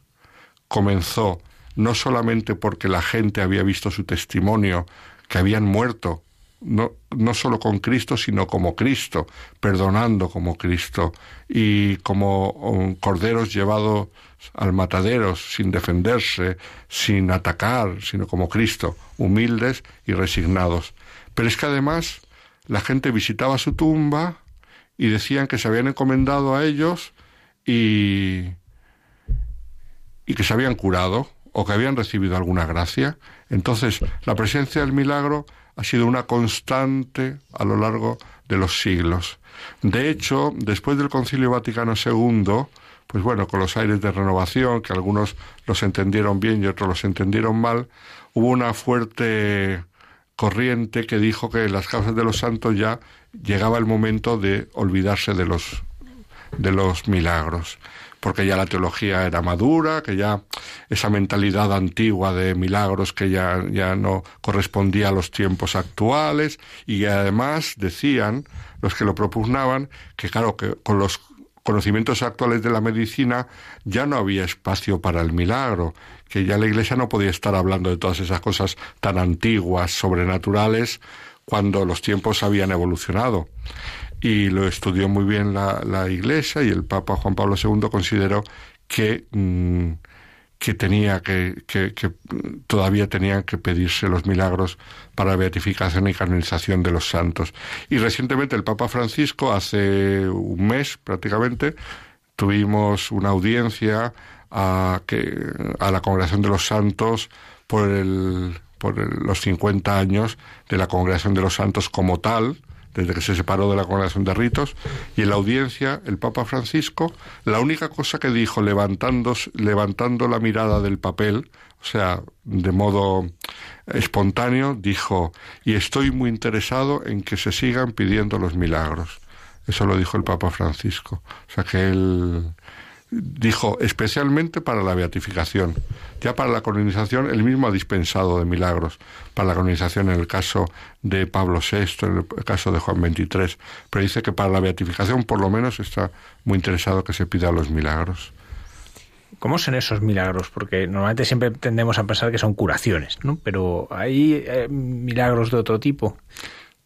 comenzó no solamente porque la gente había visto su testimonio, que habían muerto, no, no solo con Cristo, sino como Cristo, perdonando como Cristo, y como um, corderos llevados al matadero sin defenderse, sin atacar, sino como Cristo, humildes y resignados. Pero es que además la gente visitaba su tumba y decían que se habían encomendado a ellos y, y que se habían curado o que habían recibido alguna gracia. Entonces, la presencia del milagro ha sido una constante a lo largo de los siglos. De hecho, después del Concilio Vaticano II, pues bueno, con los aires de renovación, que algunos los entendieron bien y otros los entendieron mal, hubo una fuerte corriente que dijo que en las causas de los santos ya llegaba el momento de olvidarse de los de los milagros porque ya la teología era madura, que ya esa mentalidad antigua de milagros que ya, ya no correspondía a los tiempos actuales, y además decían los que lo propugnaban que claro que con los conocimientos actuales de la medicina ya no había espacio para el milagro, que ya la Iglesia no podía estar hablando de todas esas cosas tan antiguas, sobrenaturales, cuando los tiempos habían evolucionado y lo estudió muy bien la, la Iglesia y el Papa Juan Pablo II consideró que, mm, que tenía que, que, que, todavía tenían que pedirse los milagros para la beatificación y canonización de los santos. Y recientemente el Papa Francisco, hace un mes prácticamente, tuvimos una audiencia a, que, a la Congregación de los Santos por, el, por los 50 años de la Congregación de los Santos como tal, desde que se separó de la congregación de ritos, y en la audiencia el Papa Francisco, la única cosa que dijo levantando, levantando la mirada del papel, o sea, de modo espontáneo, dijo, y estoy muy interesado en que se sigan pidiendo los milagros. Eso lo dijo el Papa Francisco. O sea que él dijo especialmente para la beatificación. Ya para la colonización, él mismo ha dispensado de milagros. Para la colonización en el caso de Pablo VI, en el caso de Juan XXIII. Pero dice que para la beatificación, por lo menos, está muy interesado que se pida los milagros. ¿Cómo son esos milagros? Porque normalmente siempre tendemos a pensar que son curaciones, ¿no? Pero hay eh, milagros de otro tipo.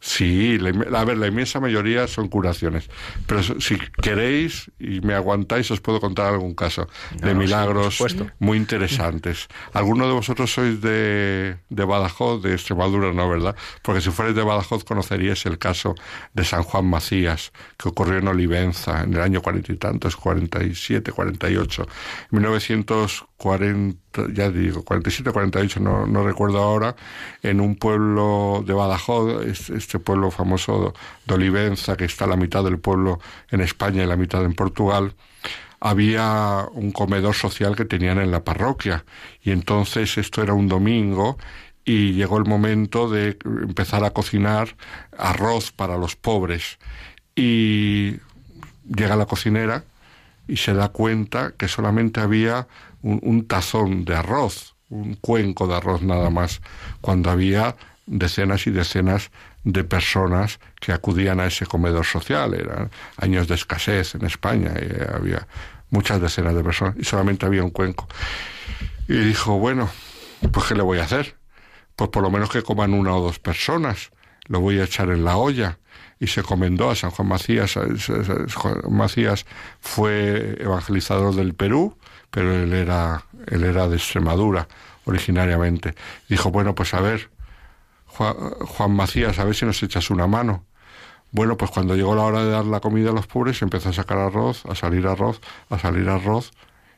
Sí, a ver, la inmensa mayoría son curaciones. Pero si queréis y me aguantáis, os puedo contar algún caso de milagros muy interesantes. ¿Alguno de vosotros sois de, de Badajoz, de Extremadura, no, verdad? Porque si fuerais de Badajoz conoceríais el caso de San Juan Macías, que ocurrió en Olivenza en el año cuarenta y tantos, cuarenta y siete, cuarenta y ocho. En 1940, ya digo, 47, 48, no, no recuerdo ahora, en un pueblo de Badajoz, este pueblo famoso de Olivenza, que está la mitad del pueblo en España y la mitad en Portugal, había un comedor social que tenían en la parroquia. Y entonces esto era un domingo y llegó el momento de empezar a cocinar arroz para los pobres. Y llega la cocinera y se da cuenta que solamente había un, tazón de arroz, un cuenco de arroz nada más, cuando había decenas y decenas de personas que acudían a ese comedor social. Eran años de escasez en España y había muchas decenas de personas y solamente había un cuenco. Y dijo, bueno, pues ¿qué le voy a hacer? Pues por lo menos que coman una o dos personas. Lo voy a echar en la olla. Y se comendó a San Juan Macías. Juan Macías fue evangelizador del Perú, pero él era, él era de Extremadura originariamente. Dijo, bueno, pues a ver, Juan, Macías, a ver si nos echas una mano. Bueno, pues cuando llegó la hora de dar la comida a los pobres, empezó a sacar arroz, a salir arroz, a salir arroz,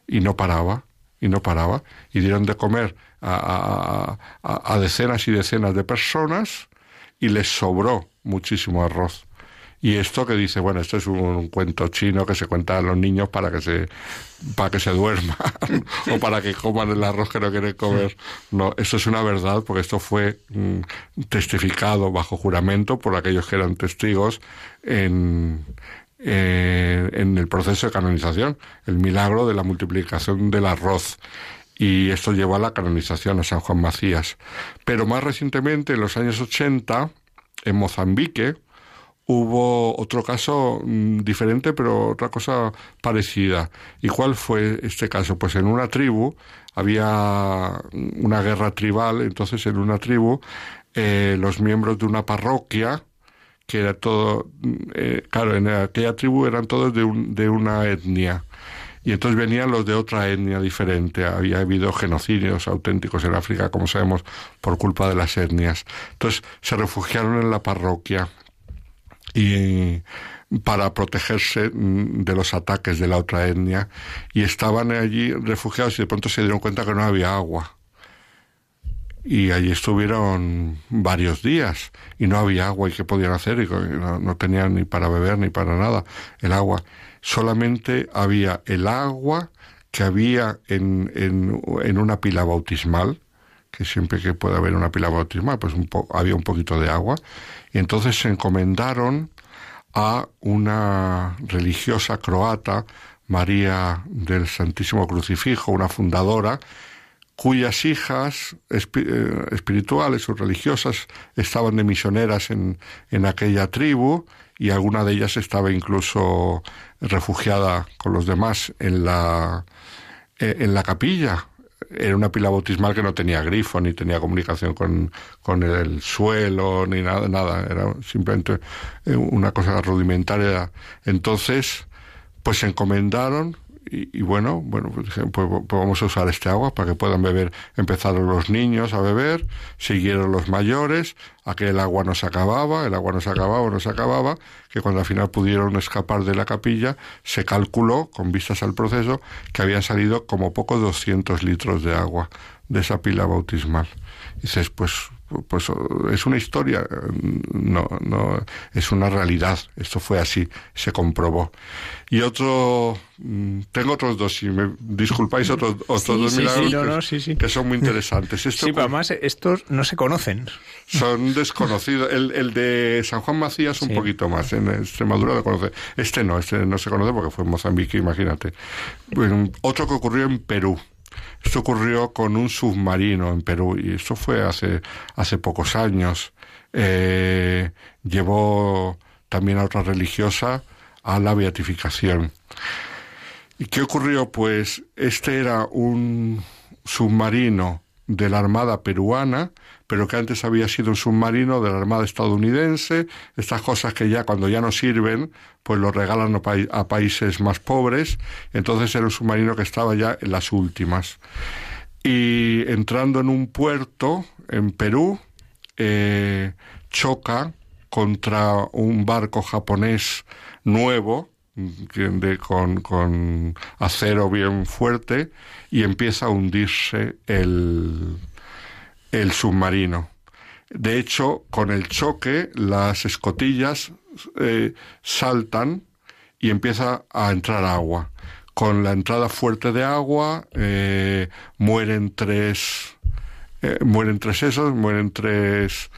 y no paraba, y no paraba. Y dieron de comer a, a, decenas y decenas de personas y les sobró muchísimo arroz. Y esto que dice, bueno, esto es un, cuento chino que se cuenta a los niños para que se, para que se duerman o para que coman el arroz que no quieren comer. No, esto es una verdad porque esto fue mm, testificado bajo juramento por aquellos que eran testigos en, eh, en el proceso de canonización, el milagro de la multiplicación del arroz. Y esto llevó a la canonización a San Juan Macías. Pero más recientemente, en los años 80, en Mozambique, hubo otro caso mm, diferente, pero otra cosa parecida. ¿Y cuál fue este caso? Pues en una tribu había una guerra tribal, entonces en una tribu eh, los miembros de una parroquia, que era todo, mm, eh, claro, en aquella tribu eran todos de, de una etnia. Y entonces venían los de otra etnia diferente. Había habido genocidios auténticos en África, como sabemos, por culpa de las etnias. Entonces se refugiaron en la parroquia y para protegerse mm, de los ataques de la otra etnia y estaban allí refugiados y de pronto se dieron cuenta que no había agua. Y allí estuvieron varios días y no había agua y qué podían hacer y no, tenían ni para beber ni para nada el agua. Solamente había el agua que había en, en, en una pila bautismal, que siempre que pueda haber una pila bautismal, pues un había un poquito de agua, y entonces se encomendaron a una religiosa croata, María del Santísimo Crucifijo, una fundadora, cuyas hijas eh, espirituales o religiosas estaban de misioneras en, en aquella tribu y alguna de ellas estaba incluso refugiada con los demás en la, eh, en la capilla era una pila bautismal que no tenía grifo, ni tenía comunicación con, con el suelo, ni nada, nada. Era simplemente eh, una cosa rudimentaria. Entonces, pues se encomendaron y, bueno, bueno, pues, pues, pues, vamos a usar este agua para que puedan beber. Empezaron los niños a beber, siguieron los mayores, aquel agua no se acababa, el agua no se acababa, no se acababa, que cuando al final pudieron escapar de la capilla, se calculó, con vistas al proceso, que habían salido como poco 200 litros de agua de esa pila bautismal. Y dices, pues pues es una historia, no, no, es una realidad. Esto fue así, se comprobó. Y otro, mm, tengo otros dos, si me disculpáis, otros, otros dos milagros que, son muy interesantes. sí, pero además estos no se conocen. Son desconocidos. El, el de San Juan Macías un poquito más, en Extremadura lo conoce. Este no, este no se conoce porque fue en Mozambique, imagínate. otro que ocurrió en Perú. Esto ocurrió con un submarino en Perú y esto fue hace, hace pocos años. Eh, llevó también a otra religiosa a la beatificación. ¿Y qué ocurrió? Pues este era un submarino de la Armada peruana pero que antes había sido un submarino de la Armada estadounidense, estas cosas que ya cuando ya no sirven, pues lo regalan a, países más pobres, entonces era un submarino que estaba ya en las últimas. Y entrando en un puerto en Perú, eh, choca contra un barco japonés nuevo, con, con, acero bien fuerte y empieza a hundirse el, el submarino. De hecho, con el choque, las escotillas eh, saltan y empieza a entrar agua. Con la entrada fuerte de agua, eh, mueren tres, eh, mueren tres esos, mueren tres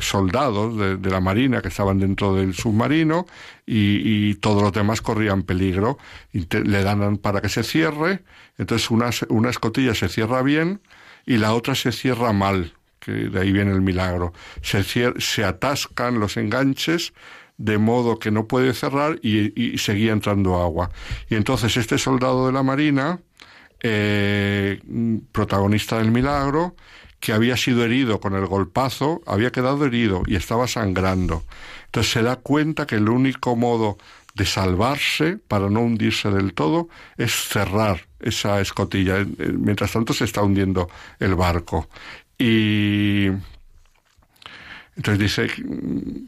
soldados de, la marina que estaban dentro del submarino y, todos los demás corrían peligro. Y le dan para que se cierre, entonces una, una escotilla se cierra bien, y la otra se cierra mal, que de ahí viene el milagro. Se, se atascan los enganches de modo que no puede cerrar y, seguía entrando agua. Y entonces este soldado de la Marina, eh, protagonista del milagro, que había sido herido con el golpazo, había quedado herido y estaba sangrando. Entonces se da cuenta que el único modo de salvarse para no hundirse del todo es cerrar esa escotilla. Eh, mientras tanto se está hundiendo el barco. Y entonces dice,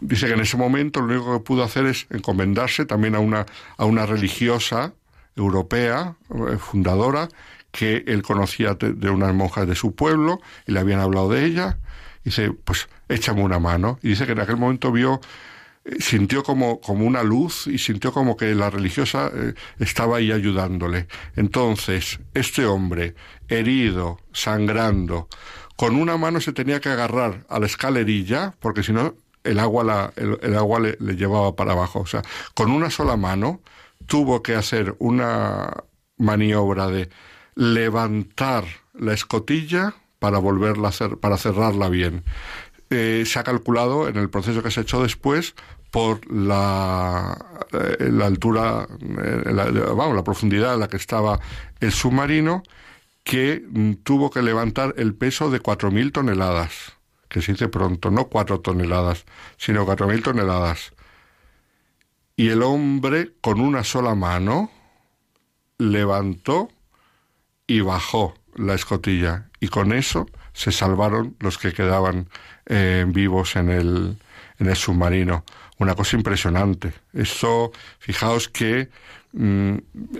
dice que en ese momento lo único que pudo hacer es encomendarse también a una, a una religiosa europea, eh, fundadora, que él conocía de, unas monjas de su pueblo y le habían hablado de ella. dice, pues échame una mano. Y dice que en aquel momento vio sintió como, como una luz y sintió como que la religiosa eh, estaba ahí ayudándole. Entonces, este hombre, herido, sangrando, con una mano se tenía que agarrar a la escalerilla, porque si no, el agua, la, el, agua le, le llevaba para abajo. O sea, con una sola mano tuvo que hacer una maniobra de levantar la escotilla para volverla a hacer, para cerrarla bien. Eh, se ha calculado en el proceso que se ha hecho después por la, eh, la altura, eh, la, vamos, la profundidad en la que estaba el submarino, que mm, tuvo que levantar el peso de 4.000 toneladas, que se dice pronto, no 4 toneladas, sino 4.000 toneladas. Y el hombre, con una sola mano, levantó y bajó la escotilla. Y con eso se salvaron los que quedaban eh, vivos en el, en el submarino. Una cosa impresionante. Esto, fijaos que mm,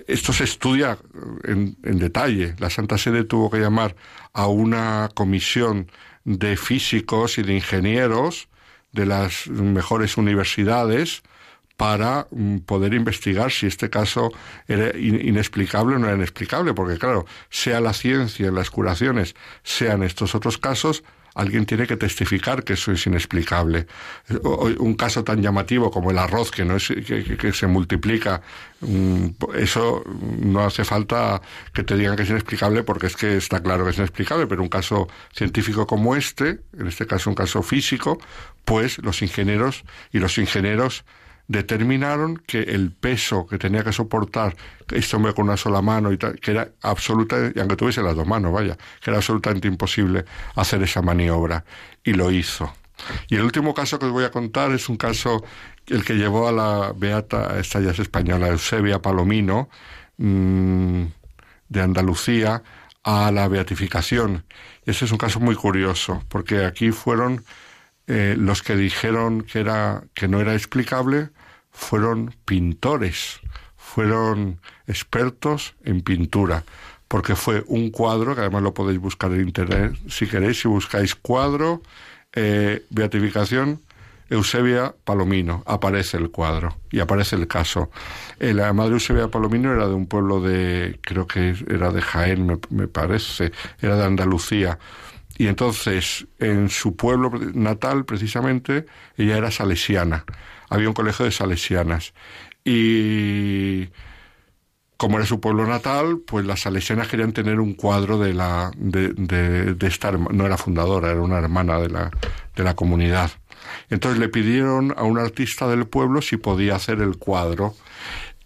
esto se estudia en, en, detalle. La Santa Sede tuvo que llamar a una comisión de físicos y de ingenieros de las mejores universidades para mm, poder investigar si este caso era inexplicable o no era inexplicable, porque claro, sea la ciencia, las curaciones, sean estos otros casos, alguien tiene que testificar que eso es inexplicable. Un caso tan llamativo como el arroz, que no es que, se multiplica, mm, eso no hace falta que te digan que es inexplicable porque es que está claro que es inexplicable, pero un caso científico como este, en este caso un caso físico, pues los ingenieros y los ingenieros determinaron que el peso que tenía que soportar este hombre con una sola mano y que era absolutamente, y aunque tuviese las dos manos, vaya, que era absolutamente imposible hacer esa maniobra. Y lo hizo. Y el último caso que os voy a contar es un caso, el que llevó a la beata, es española, Eusebia Palomino, mm, de Andalucía, a la beatificación. Ese es un caso muy curioso, porque aquí fueron eh, los que dijeron que era que no era explicable fueron pintores, fueron expertos en pintura, porque fue un cuadro, que además lo podéis buscar en internet si queréis, si buscáis cuadro, eh, beatificación, Eusebia Palomino, aparece el cuadro y aparece el caso. Eh, la madre Eusebia Palomino era de un pueblo de, creo que era de Jaén, me, me parece, era de Andalucía. Y entonces, en su pueblo natal, precisamente, ella era salesiana había un colegio de salesianas. Y como era su pueblo natal, pues las salesianas querían tener un cuadro de la de, de, de no era fundadora, era una hermana de la, de la comunidad. Entonces le pidieron a un artista del pueblo si podía hacer el cuadro.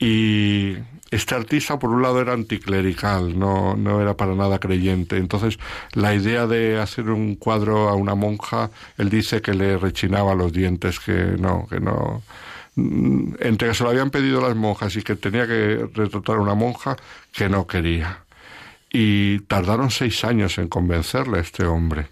Y este artista, por un lado, era anticlerical, no, no era para nada creyente. Entonces, la idea de hacer un cuadro a una monja, él dice que le rechinaba los dientes, que no, que no. Mm, entre que se lo habían pedido las monjas y que tenía que retratar a una monja, que no quería. Y tardaron seis años en convencerle a este hombre,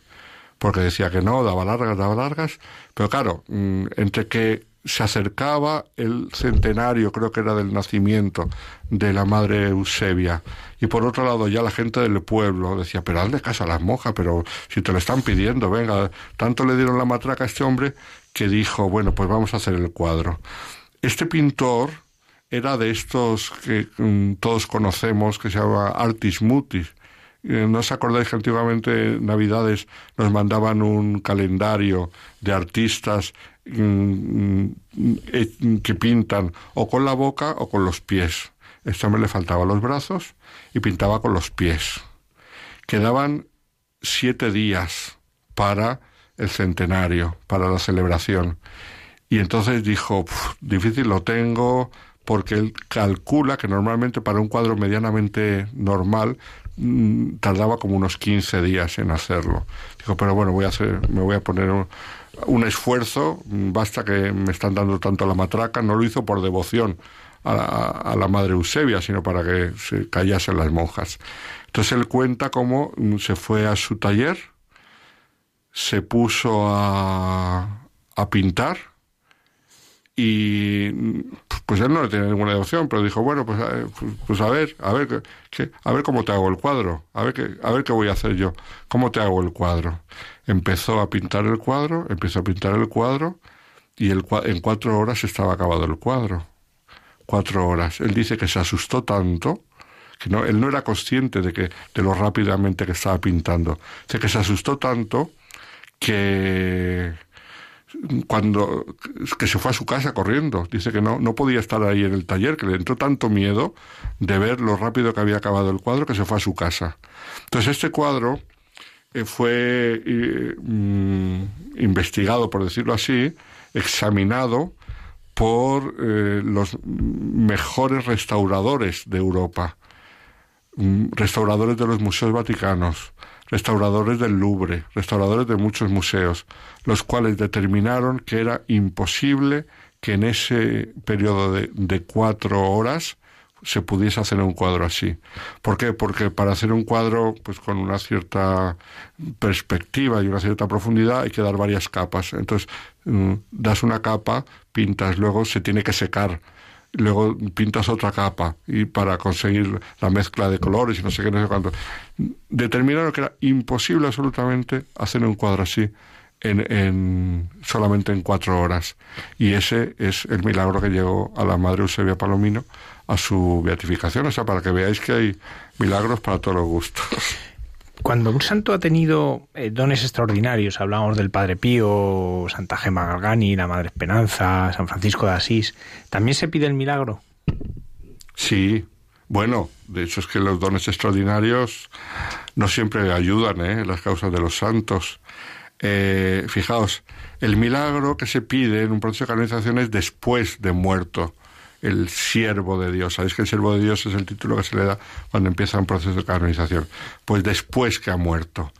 porque decía que no, daba largas, daba largas. Pero claro, mm, entre que se acercaba el centenario, creo que era del nacimiento de la madre Eusebia. Y por otro lado, ya la gente del pueblo decía, pero hazle caso a las monjas, pero si te lo están pidiendo, venga, tanto le dieron la matraca a este hombre que dijo, bueno, pues vamos a hacer el cuadro. Este pintor era de estos que mm, todos conocemos, que se llama Artis Mutis. Eh, ¿No os acordáis que antiguamente en Navidades nos mandaban un calendario de artistas que pintan o con la boca o con los pies. Este hombre le faltaba los brazos y pintaba con los pies. Quedaban siete días para el centenario, para la celebración. Y entonces dijo, difícil lo tengo, porque él calcula que normalmente para un cuadro medianamente normal mm, tardaba como unos 15 días en hacerlo. Dijo, pero bueno, voy a hacer, me voy a poner un, un esfuerzo, basta que me están dando tanto la matraca, no lo hizo por devoción a la, madre Eusebia, sino para que se callasen las monjas. Entonces él cuenta cómo se fue a su taller, se puso a, a pintar, y pues él no le tenía ninguna devoción, pero dijo, bueno, pues, eh, pues, a ver, a ver, que, a ver cómo te hago el cuadro, a ver, qué, a ver qué voy a hacer yo, cómo te hago el cuadro. Empezó a pintar el cuadro, empezó a pintar el cuadro, y el, en cuatro horas estaba acabado el cuadro. Cuatro horas. Él dice que se asustó tanto que no, él no era consciente de que de lo rápidamente que estaba pintando. Dice que se asustó tanto que cuando que se fue a su casa corriendo. Dice que no, no podía estar ahí en el taller, que le entró tanto miedo de ver lo rápido que había acabado el cuadro que se fue a su casa. Entonces este cuadro fue eh, mm, investigado, por decirlo así, examinado por eh, los mejores restauradores de Europa, mm, restauradores de los museos vaticanos, restauradores del Louvre, restauradores de muchos museos, los cuales determinaron que era imposible que en ese periodo de, de cuatro horas se pudiese hacer un cuadro así. ¿Por qué? Porque para hacer un cuadro pues con una cierta perspectiva y una cierta profundidad hay que dar varias capas. Entonces, mm, das una capa, pintas, luego se tiene que secar, luego pintas otra capa y para conseguir la mezcla de colores y no sé qué, no sé cuánto. Determinaron que era imposible absolutamente hacer un cuadro así. En, en, solamente en cuatro horas. Y ese es el milagro que llegó a la Madre Eusebia Palomino a su beatificación, o sea, para que veáis que hay milagros para todos los gustos. Cuando un santo ha tenido eh, dones extraordinarios, hablamos del Padre Pío, Santa Gema Galgani, la Madre Esperanza, San Francisco de Asís, ¿también se pide el milagro? Sí, bueno, de hecho es que los dones extraordinarios no siempre ayudan ¿eh? en las causas de los santos. Eh, fijaos, el milagro que se pide en un proceso de canonización es después de muerto el siervo de Dios. Sabéis que el siervo de Dios es el título que se le da cuando empieza un proceso de canonización. Pues después que ha muerto.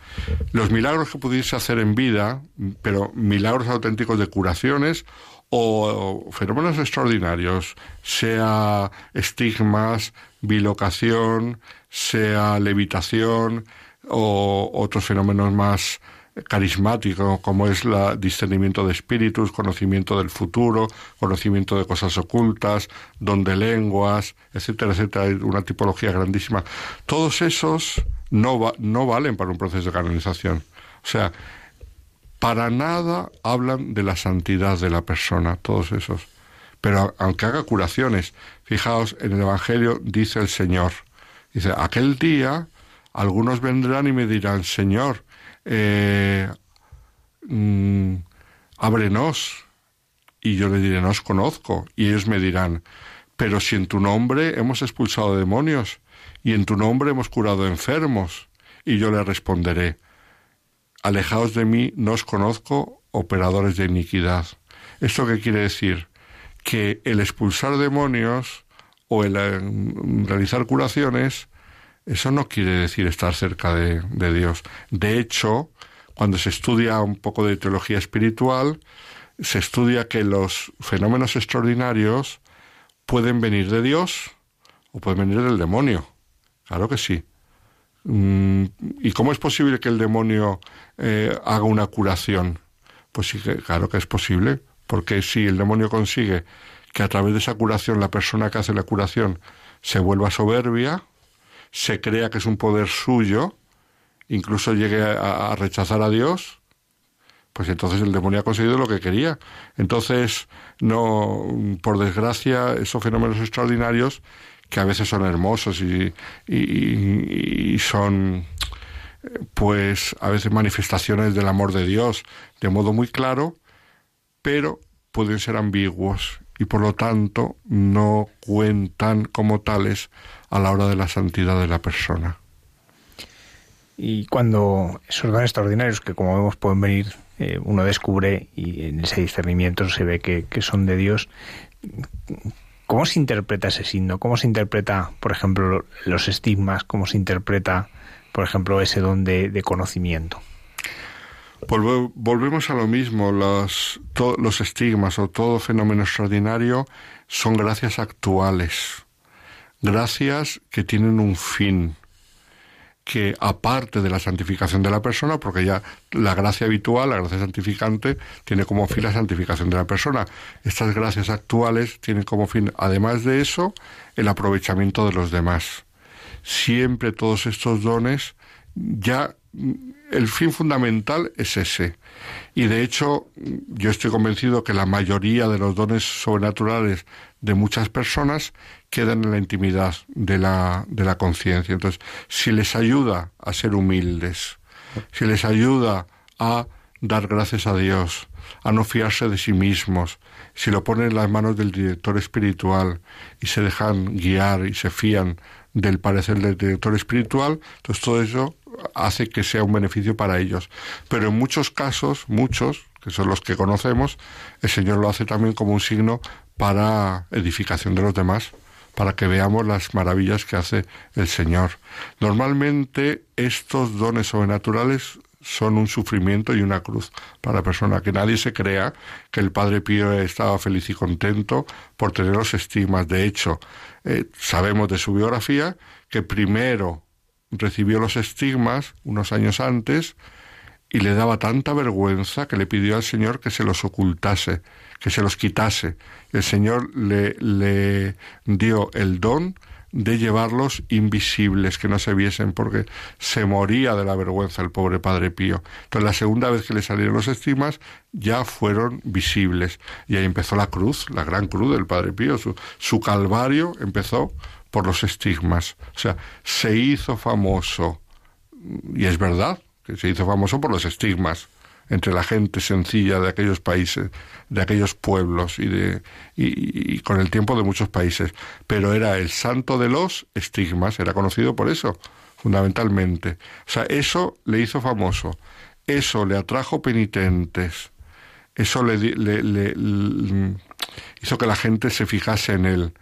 Los milagros que pudiese hacer en vida, pero milagros auténticos de curaciones o fenómenos extraordinarios, sea estigmas, bilocación, sea levitación o otros fenómenos más carismático, como es el discernimiento de espíritus, conocimiento del futuro, conocimiento de cosas ocultas, don de lenguas, etcétera, etcétera, una tipología grandísima. Todos esos no, no valen para un proceso de canonización. O sea, para nada hablan de la santidad de la persona, todos esos. Pero aunque haga curaciones, fijaos, en el Evangelio dice el Señor, dice, aquel día algunos vendrán y me dirán, Señor, eh, mm, ábrenos. Y yo le diré, no os conozco. Y ellos me dirán, pero si en tu nombre hemos expulsado demonios y en tu nombre hemos curado enfermos. Y yo le responderé, alejaos de mí, no os conozco, operadores de iniquidad. ¿Esto qué quiere decir? Que el expulsar demonios o el eh, realizar curaciones eso no quiere decir estar cerca de, Dios. De hecho, cuando se estudia un poco de teología espiritual, se estudia que los fenómenos extraordinarios pueden venir de Dios o pueden venir del demonio. Claro que sí. Mm, ¿Y cómo es posible que el demonio eh, haga una curación? Pues sí, claro que es posible, porque si el demonio consigue que a través de esa curación la persona que hace la curación se vuelva soberbia, se crea que es un poder suyo, incluso llegue a, rechazar a Dios, pues entonces el demonio ha conseguido lo que quería. Entonces, no, por desgracia, esos fenómenos extraordinarios, que a veces son hermosos y, y, son, pues, a veces manifestaciones del amor de Dios de modo muy claro, pero pueden ser ambiguos y por lo tanto no cuentan como tales a la hora de la santidad de la persona. Y cuando esos dones extraordinarios que como vemos pueden venir, eh, uno descubre y en ese discernimiento se ve que, son de Dios, ¿cómo se interpreta ese signo? ¿Cómo se interpreta, por ejemplo, los estigmas? ¿Cómo se interpreta, por ejemplo, ese don de, conocimiento? volvemos a lo mismo, los, los estigmas o todo fenómeno extraordinario son gracias actuales gracias que tienen un fin, que aparte de la santificación de la persona, porque ya la gracia habitual, la gracia santificante, tiene como fin la santificación de la persona. Estas gracias actuales tienen como fin, además de eso, el aprovechamiento de los demás. Siempre todos estos dones ya el fin fundamental es ese. Y de hecho, yo estoy convencido que la mayoría de los dones sobrenaturales de muchas personas quedan en la intimidad de la, de la conciencia. Entonces, si les ayuda a ser humildes, si les ayuda a dar gracias a Dios, a no fiarse de sí mismos, si lo ponen en las manos del director espiritual y se dejan guiar y se fían del parecer del director espiritual, entonces todo eso hace que sea un beneficio para ellos. Pero en muchos casos, muchos, que son los que conocemos, el Señor lo hace también como un signo para edificación de los demás, para que veamos las maravillas que hace el Señor. Normalmente estos dones sobrenaturales son un sufrimiento y una cruz para la persona. Que nadie se crea que el Padre Pío estaba feliz y contento por tener los estigmas. De hecho, eh, sabemos de su biografía que primero recibió los estigmas unos años antes y le daba tanta vergüenza que le pidió al Señor que se los ocultase, que se los quitase. El Señor le, le dio el don de llevarlos invisibles, que no se viesen, porque se moría de la vergüenza el pobre Padre Pío. Entonces la segunda vez que le salieron los estigmas ya fueron visibles. Y ahí empezó la cruz, la gran cruz del Padre Pío. Su, su calvario empezó por los estigmas. O sea, se hizo famoso. Y es verdad que se hizo famoso por los estigmas entre la gente sencilla de aquellos países, de aquellos pueblos y, de, y, con el tiempo de muchos países. Pero era el santo de los estigmas, era conocido por eso, fundamentalmente. O sea, eso le hizo famoso, eso le atrajo penitentes, eso le, le, le hizo que la gente se fijase en él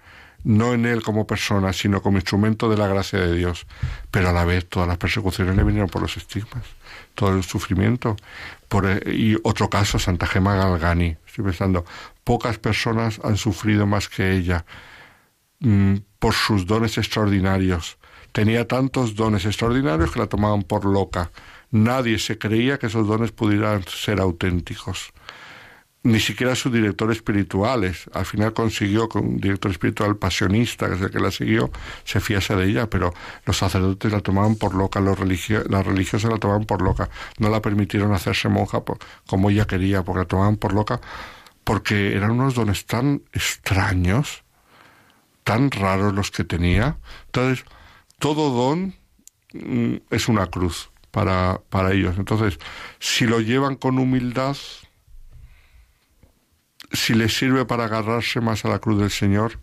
no en él como persona, sino como instrumento de la gracia de Dios. Pero a la vez todas las persecuciones le vinieron por los estigmas, todo el sufrimiento. Por, eh, y otro caso, Santa Gema Galgani. Estoy pensando, pocas personas han sufrido más que ella mm, por sus dones extraordinarios. Tenía tantos dones extraordinarios que la tomaban por loca. Nadie se creía que esos dones pudieran ser auténticos ni siquiera su director espirituales. Al final consiguió con un director espiritual pasionista, que es el que la siguió, se fiase de ella, pero los sacerdotes la tomaban por loca, los las religiosas la tomaban por loca. No la permitieron hacerse monja como ella quería, porque la tomaban por loca, porque eran unos dones tan extraños, tan raros los que tenía. Entonces, todo don mm, es una cruz para, para ellos. Entonces, si lo llevan con humildad, si les sirve para agarrarse más a la cruz del Señor,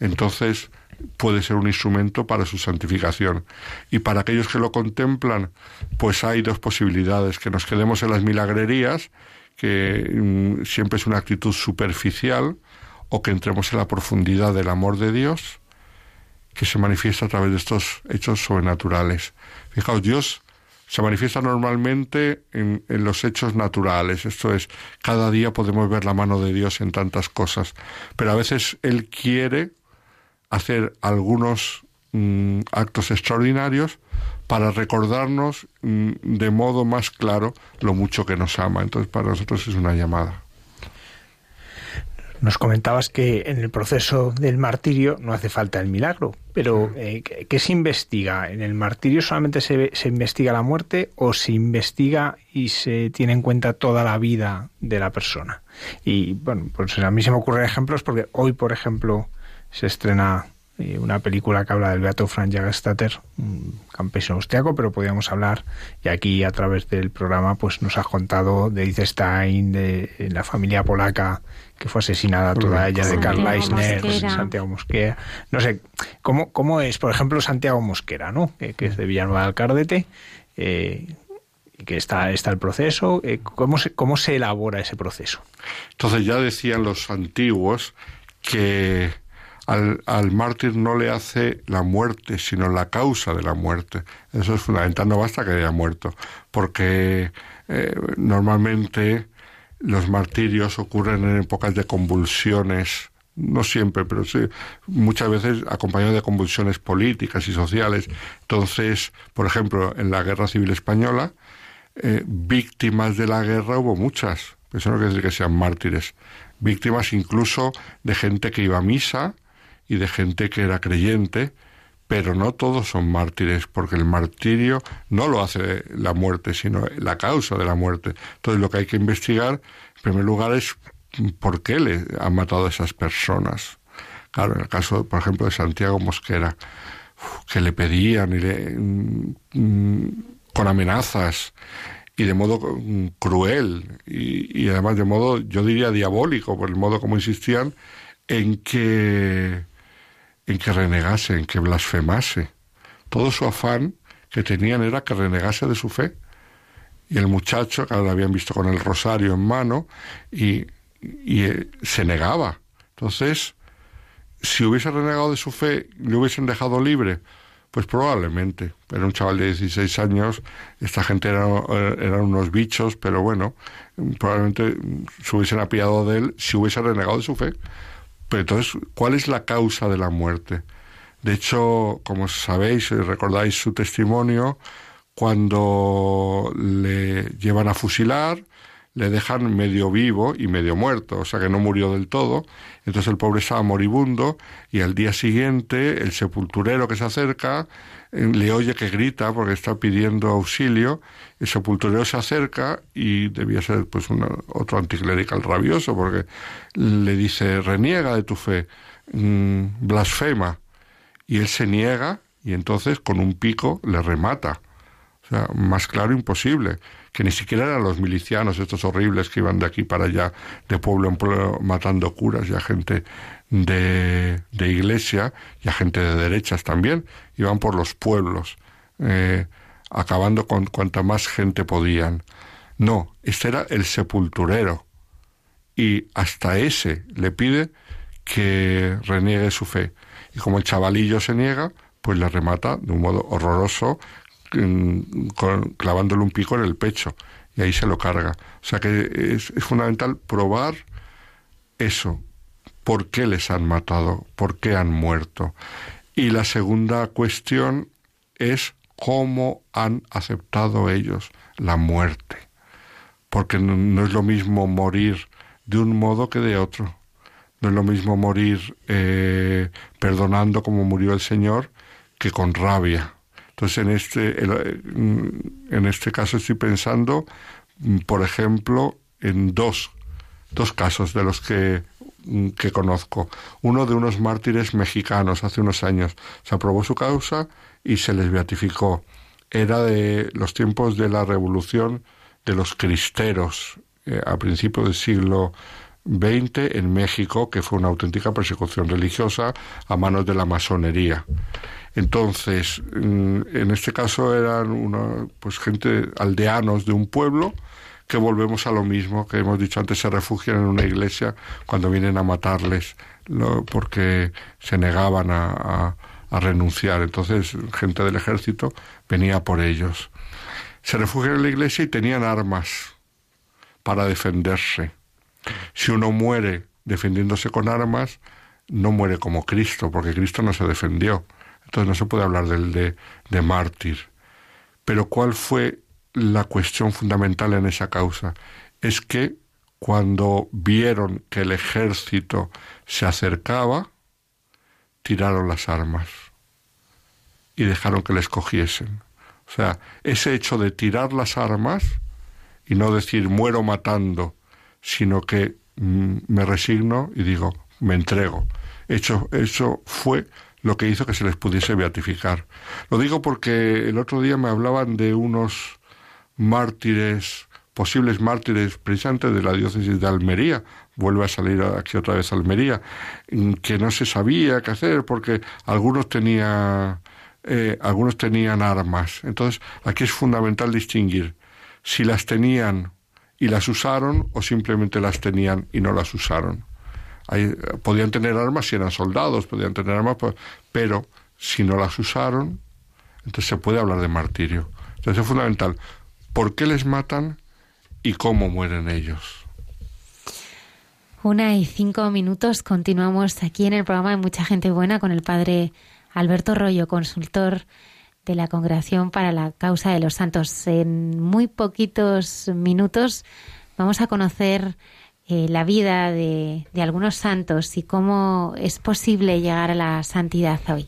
entonces puede ser un instrumento para su santificación. Y para aquellos que lo contemplan, pues hay dos posibilidades, que nos quedemos en las milagrerías, que mm, siempre es una actitud superficial, o que entremos en la profundidad del amor de Dios, que se manifiesta a través de estos hechos sobrenaturales. Fijaos, Dios se manifiesta normalmente en, los hechos naturales. Esto es, cada día podemos ver la mano de Dios en tantas cosas, pero a veces Él quiere hacer algunos mm, actos extraordinarios para recordarnos mm, de modo más claro lo mucho que nos ama. Entonces, para nosotros es una llamada. Nos comentabas que en el proceso del martirio no hace falta el milagro, pero eh, ¿qué se investiga? ¿En el martirio solamente se, se, investiga la muerte o se investiga y se tiene en cuenta toda la vida de la persona? Y bueno, pues a mí se me ocurren ejemplos porque hoy, por ejemplo, se estrena eh, una película que habla del Beato Franz Jagerstatter, un campesino austriaco, pero podíamos hablar, y aquí a través del programa pues nos ha contado de Stein, de la familia polaca que fue asesinada toda ella, de Karl Leisner, Santiago Mosquera. No sé, ¿cómo, ¿cómo es, por ejemplo, Santiago Mosquera, ¿no? que, es de Villanueva del Cardete? Eh, que está, está el proceso, eh, ¿cómo, se, ¿cómo se elabora ese proceso? Entonces ya decían los antiguos que al, mártir no le hace la muerte, sino la causa de la muerte. Eso es fundamental, no basta que haya muerto, porque eh, normalmente los martirios ocurren en épocas de convulsiones, no siempre, pero sí, muchas veces acompañados de convulsiones políticas y sociales. Entonces, por ejemplo, en la Guerra Civil Española, eh, víctimas de la guerra hubo muchas. Eso no quiere decir que sean mártires. Víctimas incluso de gente que iba a misa, y de gente que era creyente, pero no todos son mártires, porque el martirio no lo hace la muerte, sino la causa de la muerte. Entonces lo que hay que investigar, en primer lugar, es por qué le han matado a esas personas. Claro, en el caso, por ejemplo, de Santiago Mosquera, que le pedían le, mm, con amenazas y de modo mm, cruel y, y además de modo, yo diría diabólico, por el modo como insistían en que en que renegase, en que blasfemase. Todo su afán que tenían era que renegase de su fe. Y el muchacho, claro, lo habían visto con el rosario en mano y, eh, se negaba. Entonces, si hubiese renegado de su fe, le hubiesen dejado libre. Pues probablemente. Era un chaval de 16 años, esta gente era, eran unos bichos, pero bueno, probablemente se hubiesen apiado de él si hubiese renegado de su fe. Pero entonces, ¿cuál es la causa de la muerte? De hecho, como sabéis, recordáis su testimonio, cuando le llevan a fusilar, le dejan medio vivo y medio muerto, o sea que no murió del todo. Entonces el pobre estaba moribundo y al día siguiente el sepulturero que se acerca le oye que grita porque está pidiendo auxilio. El sepulturero se acerca y debía ser pues otro anticlerical rabioso porque le dice reniega de tu fe, mm, blasfema. Y él se niega y entonces con un pico le remata. O sea, más claro imposible que ni siquiera eran los milicianos, estos horribles que iban de aquí para allá, de pueblo en pueblo, matando curas y a gente de, de iglesia y a gente de derechas también, iban por los pueblos, eh, acabando con cuanta más gente podían. No, este era el sepulturero. Y hasta ese le pide que reniegue su fe. Y como el chavalillo se niega, pues le remata de un modo horroroso clavándole un pico en el pecho y ahí se lo carga. O sea que es, fundamental probar eso, por qué les han matado, por qué han muerto. Y la segunda cuestión es cómo han aceptado ellos la muerte. Porque no, es lo mismo morir de un modo que de otro. No es lo mismo morir eh, perdonando como murió el Señor que con rabia. Entonces, en este, en este caso estoy pensando, mm, por ejemplo, en dos, dos casos de los que, que conozco. Uno de unos mártires mexicanos hace unos años. Se aprobó su causa y se les beatificó. Era de los tiempos de la revolución de los cristeros eh, a principios del siglo XX en México, que fue una auténtica persecución religiosa a manos de la masonería. Entonces, mm, en este caso eran una, pues gente aldeanos de un pueblo que volvemos a lo mismo que hemos dicho antes, se refugian en una iglesia cuando vienen a matarles porque se negaban a, a renunciar. Entonces, gente del ejército venía por ellos. Se refugian en la iglesia y tenían armas para defenderse. Si uno muere defendiéndose con armas, no muere como Cristo, porque Cristo no se defendió. Entonces no se puede hablar del de, de mártir. Pero ¿cuál fue la cuestión fundamental en esa causa? Es que cuando vieron que el ejército se acercaba, tiraron las armas y dejaron que les cogiesen. O sea, ese hecho de tirar las armas y no decir muero matando, sino que mm, me resigno y digo, me entrego. Hecho, eso fue lo que hizo que se les pudiese beatificar. Lo digo porque el otro día me hablaban de unos mártires, posibles mártires precisamente de la diócesis de Almería, vuelve a salir aquí otra vez Almería, que no se sabía qué hacer porque algunos tenían, eh, algunos tenían armas. Entonces, aquí es fundamental distinguir si las tenían y las usaron o simplemente las tenían y no las usaron podían tener armas si eran soldados, podían tener armas, pues, pero si no las usaron, entonces se puede hablar de martirio. Entonces es fundamental. ¿Por qué les matan y cómo mueren ellos? Una y cinco minutos. Continuamos aquí en el programa de Mucha Gente Buena con el padre Alberto Rollo, consultor de la Congregación para la Causa de los Santos. En muy poquitos minutos vamos a conocer eh, la vida de, de, algunos santos y cómo es posible llegar a la santidad hoy.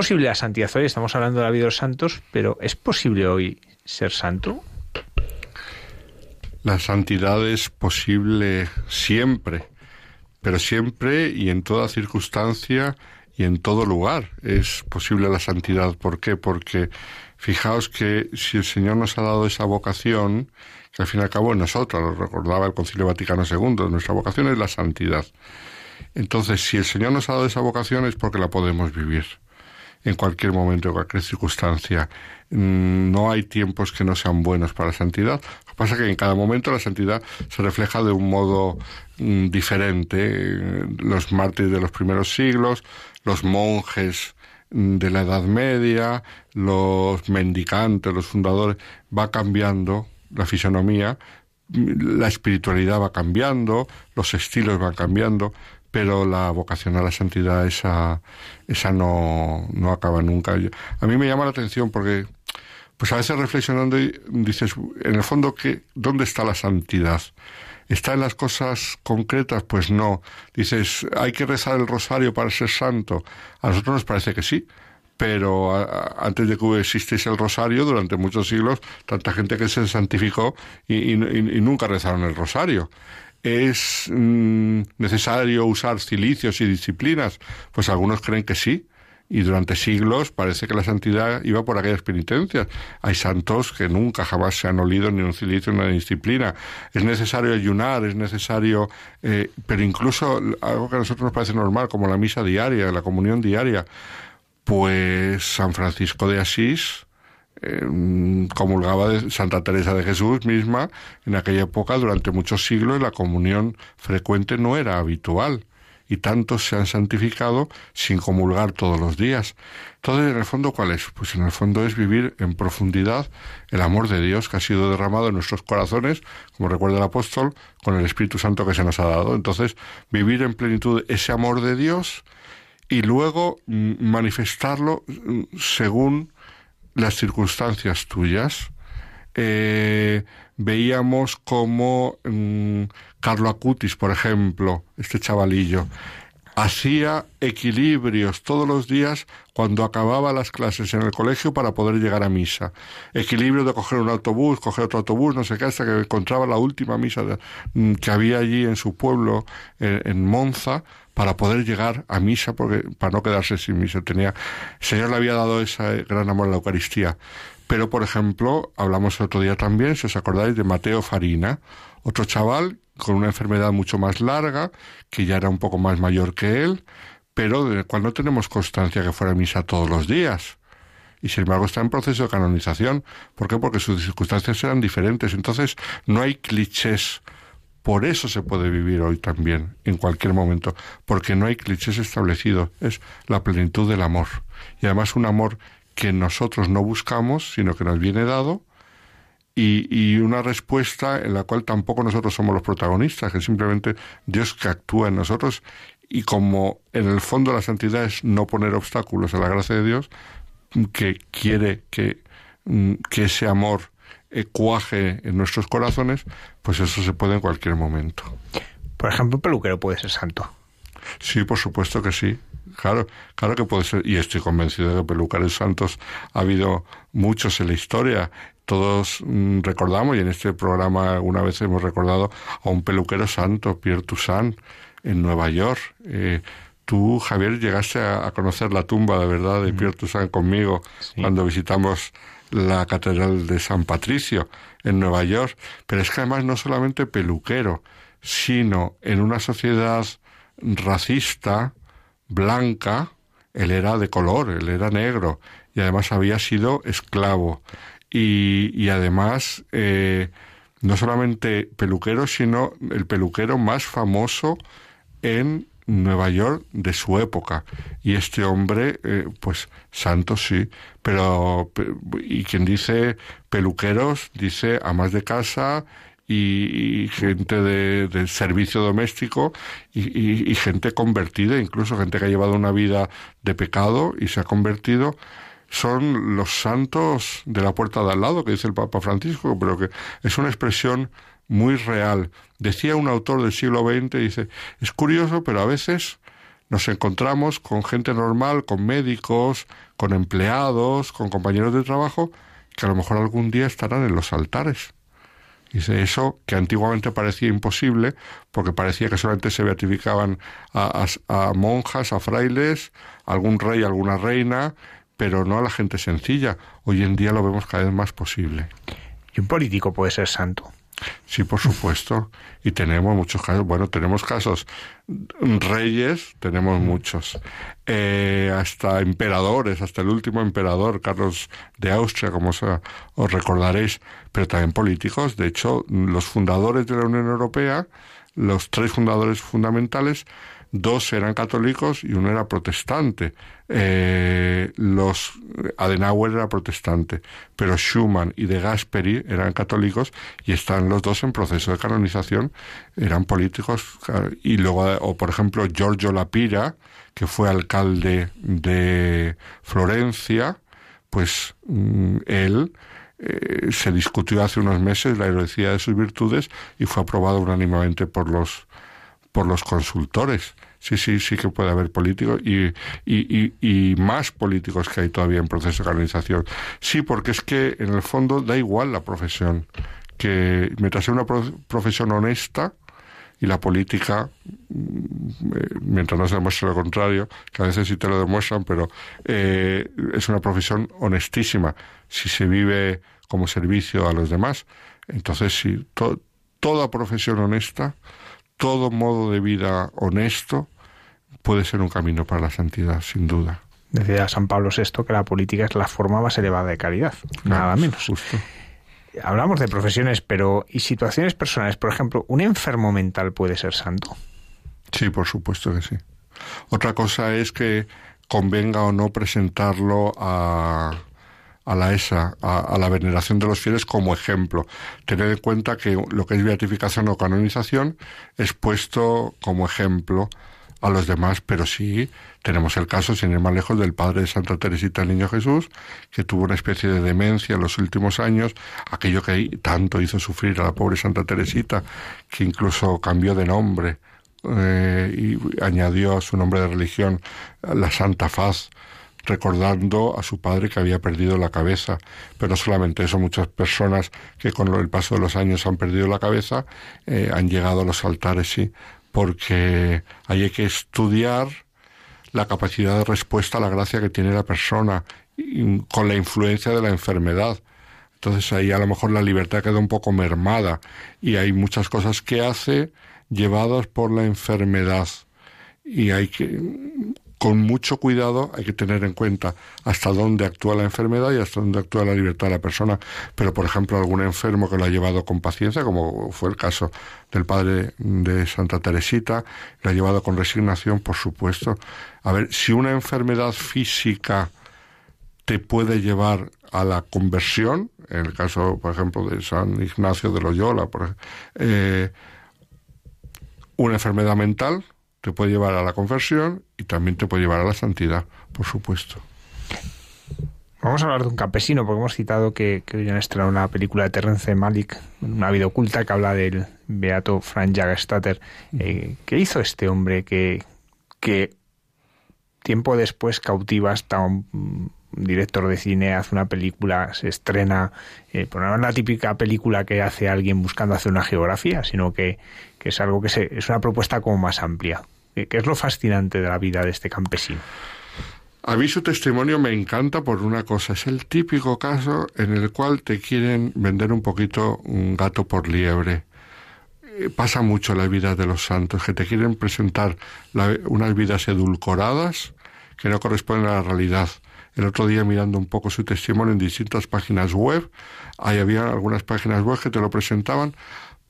Posible la santidad hoy? Estamos hablando de la vida de los santos, pero ¿es posible hoy ser santo? La santidad es posible siempre, pero siempre y en toda circunstancia y en todo lugar es posible la santidad. ¿Por qué? Porque fijaos que si el Señor nos ha dado esa vocación, que al fin y al cabo nosotros, lo recordaba el Concilio Vaticano II, nuestra vocación es la santidad. Entonces, si el Señor nos ha dado esa vocación es porque la podemos vivir en cualquier momento, en cualquier circunstancia. Mm, no hay tiempos que no sean buenos para la santidad. Lo que pasa es que en cada momento la santidad se refleja de un modo mm, diferente. Los mártires de los primeros siglos, los monjes mm, de la Edad Media, los mendicantes, los fundadores, va cambiando la fisonomía, la espiritualidad va cambiando, los estilos van cambiando, pero la vocación a la santidad esa, esa no, no acaba nunca. A mí me llama la atención porque, pues a veces reflexionando dices, en el fondo, ¿qué, ¿dónde está la santidad? ¿Está en las cosas concretas? Pues no. Dices, ¿hay que rezar el rosario para ser santo? A nosotros nos parece que sí, pero antes de que existiese el rosario, durante muchos siglos, tanta gente que se santificó y, y nunca rezaron el rosario. ¿Es mm, necesario usar cilicios y disciplinas? Pues algunos creen que sí. Y durante siglos parece que la santidad iba por aquellas penitencias. Hay santos que nunca jamás se han olido ni un cilicio ni una disciplina. Es necesario ayunar, es necesario, eh, pero incluso algo que a nosotros nos parece normal, como la misa diaria, la comunión diaria. Pues San Francisco de Asís, eh, comulgaba Santa Teresa de Jesús misma, en aquella época, durante muchos siglos, la comunión frecuente no era habitual y tantos se han santificado sin comulgar todos los días. Entonces, en el fondo, ¿cuál es? Pues en el fondo es vivir en profundidad el amor de Dios que ha sido derramado en nuestros corazones, como recuerda el apóstol, con el Espíritu Santo que se nos ha dado. Entonces, vivir en plenitud ese amor de Dios y luego manifestarlo mm, según las circunstancias tuyas. Eh, veíamos como mm, Carlo Acutis, por ejemplo, este chavalillo, hacía equilibrios todos los días cuando acababa las clases en el colegio para poder llegar a misa. Equilibrio de coger un autobús, coger otro autobús, no sé qué, hasta que encontraba la última misa mm, que había allí en su pueblo, en Monza, para poder llegar a misa, porque, para no quedarse sin misa. Tenía, el Señor le había dado ese gran amor a la Eucaristía. Pero, por ejemplo, hablamos el otro día también, si os acordáis, de Mateo Farina, otro chaval con una enfermedad mucho más larga, que ya era un poco más mayor que él, pero del cual no tenemos constancia que fuera a misa todos los días. Y sin embargo está en proceso de canonización. ¿Por qué? Porque sus circunstancias eran diferentes. Entonces no hay clichés por eso se puede vivir hoy también, en cualquier momento, porque no hay clichés establecidos, es la plenitud del amor. Y además un amor que nosotros no buscamos, sino que nos viene dado, y, y, una respuesta en la cual tampoco nosotros somos los protagonistas, que simplemente Dios que actúa en nosotros, y como en el fondo la santidad es no poner obstáculos a la gracia de Dios, que quiere que, mm, que ese amor cuaje en nuestros corazones, pues eso se puede en cualquier momento. Por ejemplo, un peluquero puede ser santo. Sí, por supuesto que sí. Claro, claro que puede ser, y estoy convencido de que pelucares santos ha habido muchos en la historia. Todos mm, recordamos, y en este programa alguna vez hemos recordado a un peluquero santo, Pierre Toussaint, en Nueva York. Eh, tú, Javier, llegaste a, conocer la tumba de verdad de Pierre Toussaint conmigo cuando visitamos la Catedral de San Patricio en Nueva York, pero es que además no solamente peluquero, sino en una sociedad racista, blanca, él era de color, él era negro, y además había sido esclavo. Y, y además, eh, no solamente peluquero, sino el peluquero más famoso en Nueva York de su época. Y este hombre, eh, pues santo sí, pero, y quien dice peluqueros, dice amas de casa y, gente de, servicio doméstico y, y, gente convertida, incluso gente que ha llevado una vida de pecado y se ha convertido son los santos de la puerta de al lado, que dice el Papa Francisco, pero que es una expresión muy real. Decía un autor del siglo XX, dice, es curioso, pero a veces nos encontramos con gente normal, con médicos, con empleados, con compañeros de trabajo, que a lo mejor algún día estarán en los altares. Dice eso que antiguamente parecía imposible, porque parecía que solamente se beatificaban a, monjas, a frailes, algún rey, alguna reina, pero no a la gente sencilla. Hoy en día lo vemos cada vez más posible. ¿Y un político puede ser santo? Sí, por supuesto. Y tenemos muchos casos. Bueno, tenemos casos reyes, tenemos muchos. Eh, hasta emperadores, hasta el último emperador, Carlos de Austria, como os recordaréis, pero también políticos. De hecho, los fundadores de la Unión Europea, los tres fundadores fundamentales, dos eran católicos y uno era protestante. Eh, los Adenauer era protestante, pero Schumann y de Gasperi eran católicos y están los dos en proceso de canonización, eran políticos. Y luego, o por ejemplo, Giorgio Lapira, que fue alcalde de Florencia, pues mm, él eh, se discutió hace unos meses la heroicía de sus virtudes y fue aprobado unánimemente por los por los consultores. Sí, sí, sí que puede haber políticos y, y, y, más políticos que hay todavía en proceso de canonización. Sí, porque es que en el fondo da igual la profesión, que mientras sea una profesión honesta, y la política, mm, eh, mientras no se demuestre lo contrario, que a veces sí te lo demuestran, pero eh, es una profesión honestísima si se vive como servicio a los demás. Entonces, sí, toda profesión honesta todo modo de vida honesto puede ser un camino para la santidad, sin duda. Decía San Pablo VI que la política es la forma más elevada de caridad, nada menos. Justo. Hablamos de profesiones, pero ¿y situaciones personales? Por ejemplo, ¿un enfermo mental puede ser santo? Sí, por supuesto que sí. Otra cosa es que convenga o no presentarlo a, a la ESA, a, la veneración de los fieles como ejemplo. Tened en cuenta que lo que es beatificación o canonización es puesto como ejemplo a los demás, pero sí tenemos el caso, sin ir más lejos, del padre de Santa Teresita, el Niño Jesús, que tuvo una especie de demencia en los últimos años, aquello que tanto hizo sufrir a la pobre Santa Teresita, que incluso cambió de nombre eh, y añadió a su nombre de religión la Santa Faz, recordando a su padre que había perdido la cabeza. Pero no solamente eso, muchas personas que con el paso de los años han perdido la cabeza eh, han llegado a los altares, sí, porque hay que estudiar la capacidad de respuesta a la gracia que tiene la persona con la influencia de la enfermedad. Entonces ahí a lo mejor la libertad queda un poco mermada y hay muchas cosas que hace llevadas por la enfermedad y hay que con mucho cuidado hay que tener en cuenta hasta dónde actúa la enfermedad y hasta dónde actúa la libertad de la persona. Pero, por ejemplo, algún enfermo que lo ha llevado con paciencia, como fue el caso del padre de Santa Teresita, lo ha llevado con resignación, por supuesto. A ver, si una enfermedad física te puede llevar a la conversión, en el caso, por ejemplo, de San Ignacio de Loyola, por, eh, una enfermedad mental, te puede llevar a la conversión y también te puede llevar a la santidad, por supuesto. Vamos a hablar de un campesino, porque hemos citado que, que hoy han estrenado una película de Terence Malik, una vida oculta, que habla del beato Frank Jagerstatter. Eh, ¿Qué hizo este hombre que, que tiempo después cautiva hasta un director de cine, hace una película, se estrena, eh, no es la típica película que hace alguien buscando hacer una geografía, sino que que es algo que se, es una propuesta como más amplia. Que es lo fascinante de la vida de este campesino? A mí su testimonio me encanta por una cosa, es el típico caso en el cual te quieren vender un poquito un gato por liebre. Eh, pasa mucho la vida de los santos, que te quieren presentar unas vidas edulcoradas que no corresponden a la realidad. El otro día mirando un poco su testimonio en distintas páginas web, ahí había algunas páginas web que te lo presentaban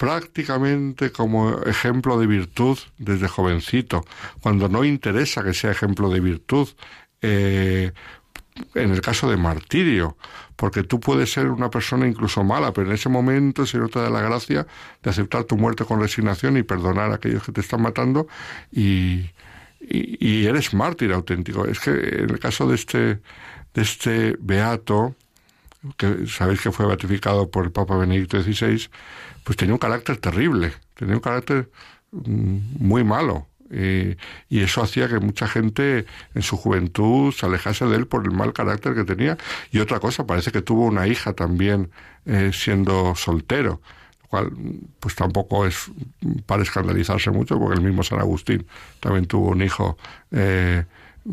prácticamente como ejemplo de virtud desde jovencito, cuando no interesa que sea ejemplo de virtud. Eh, en el caso de martirio, porque tú puedes ser una persona incluso mala, pero en ese momento el Señor te da la gracia de aceptar tu muerte con resignación y perdonar a aquellos que te están matando y, y, eres mártir auténtico. Es que en el caso de este, de este beato, que sabéis que fue beatificado por el Papa Benedicto XVI, pues tenía un carácter terrible, tenía un carácter mm, muy malo. y eso hacía que mucha gente en su juventud se alejase de él por el mal carácter que tenía. Y otra cosa, parece que tuvo una hija también eh, siendo soltero cual pues tampoco es para escandalizarse mucho porque el mismo San Agustín también tuvo un hijo eh,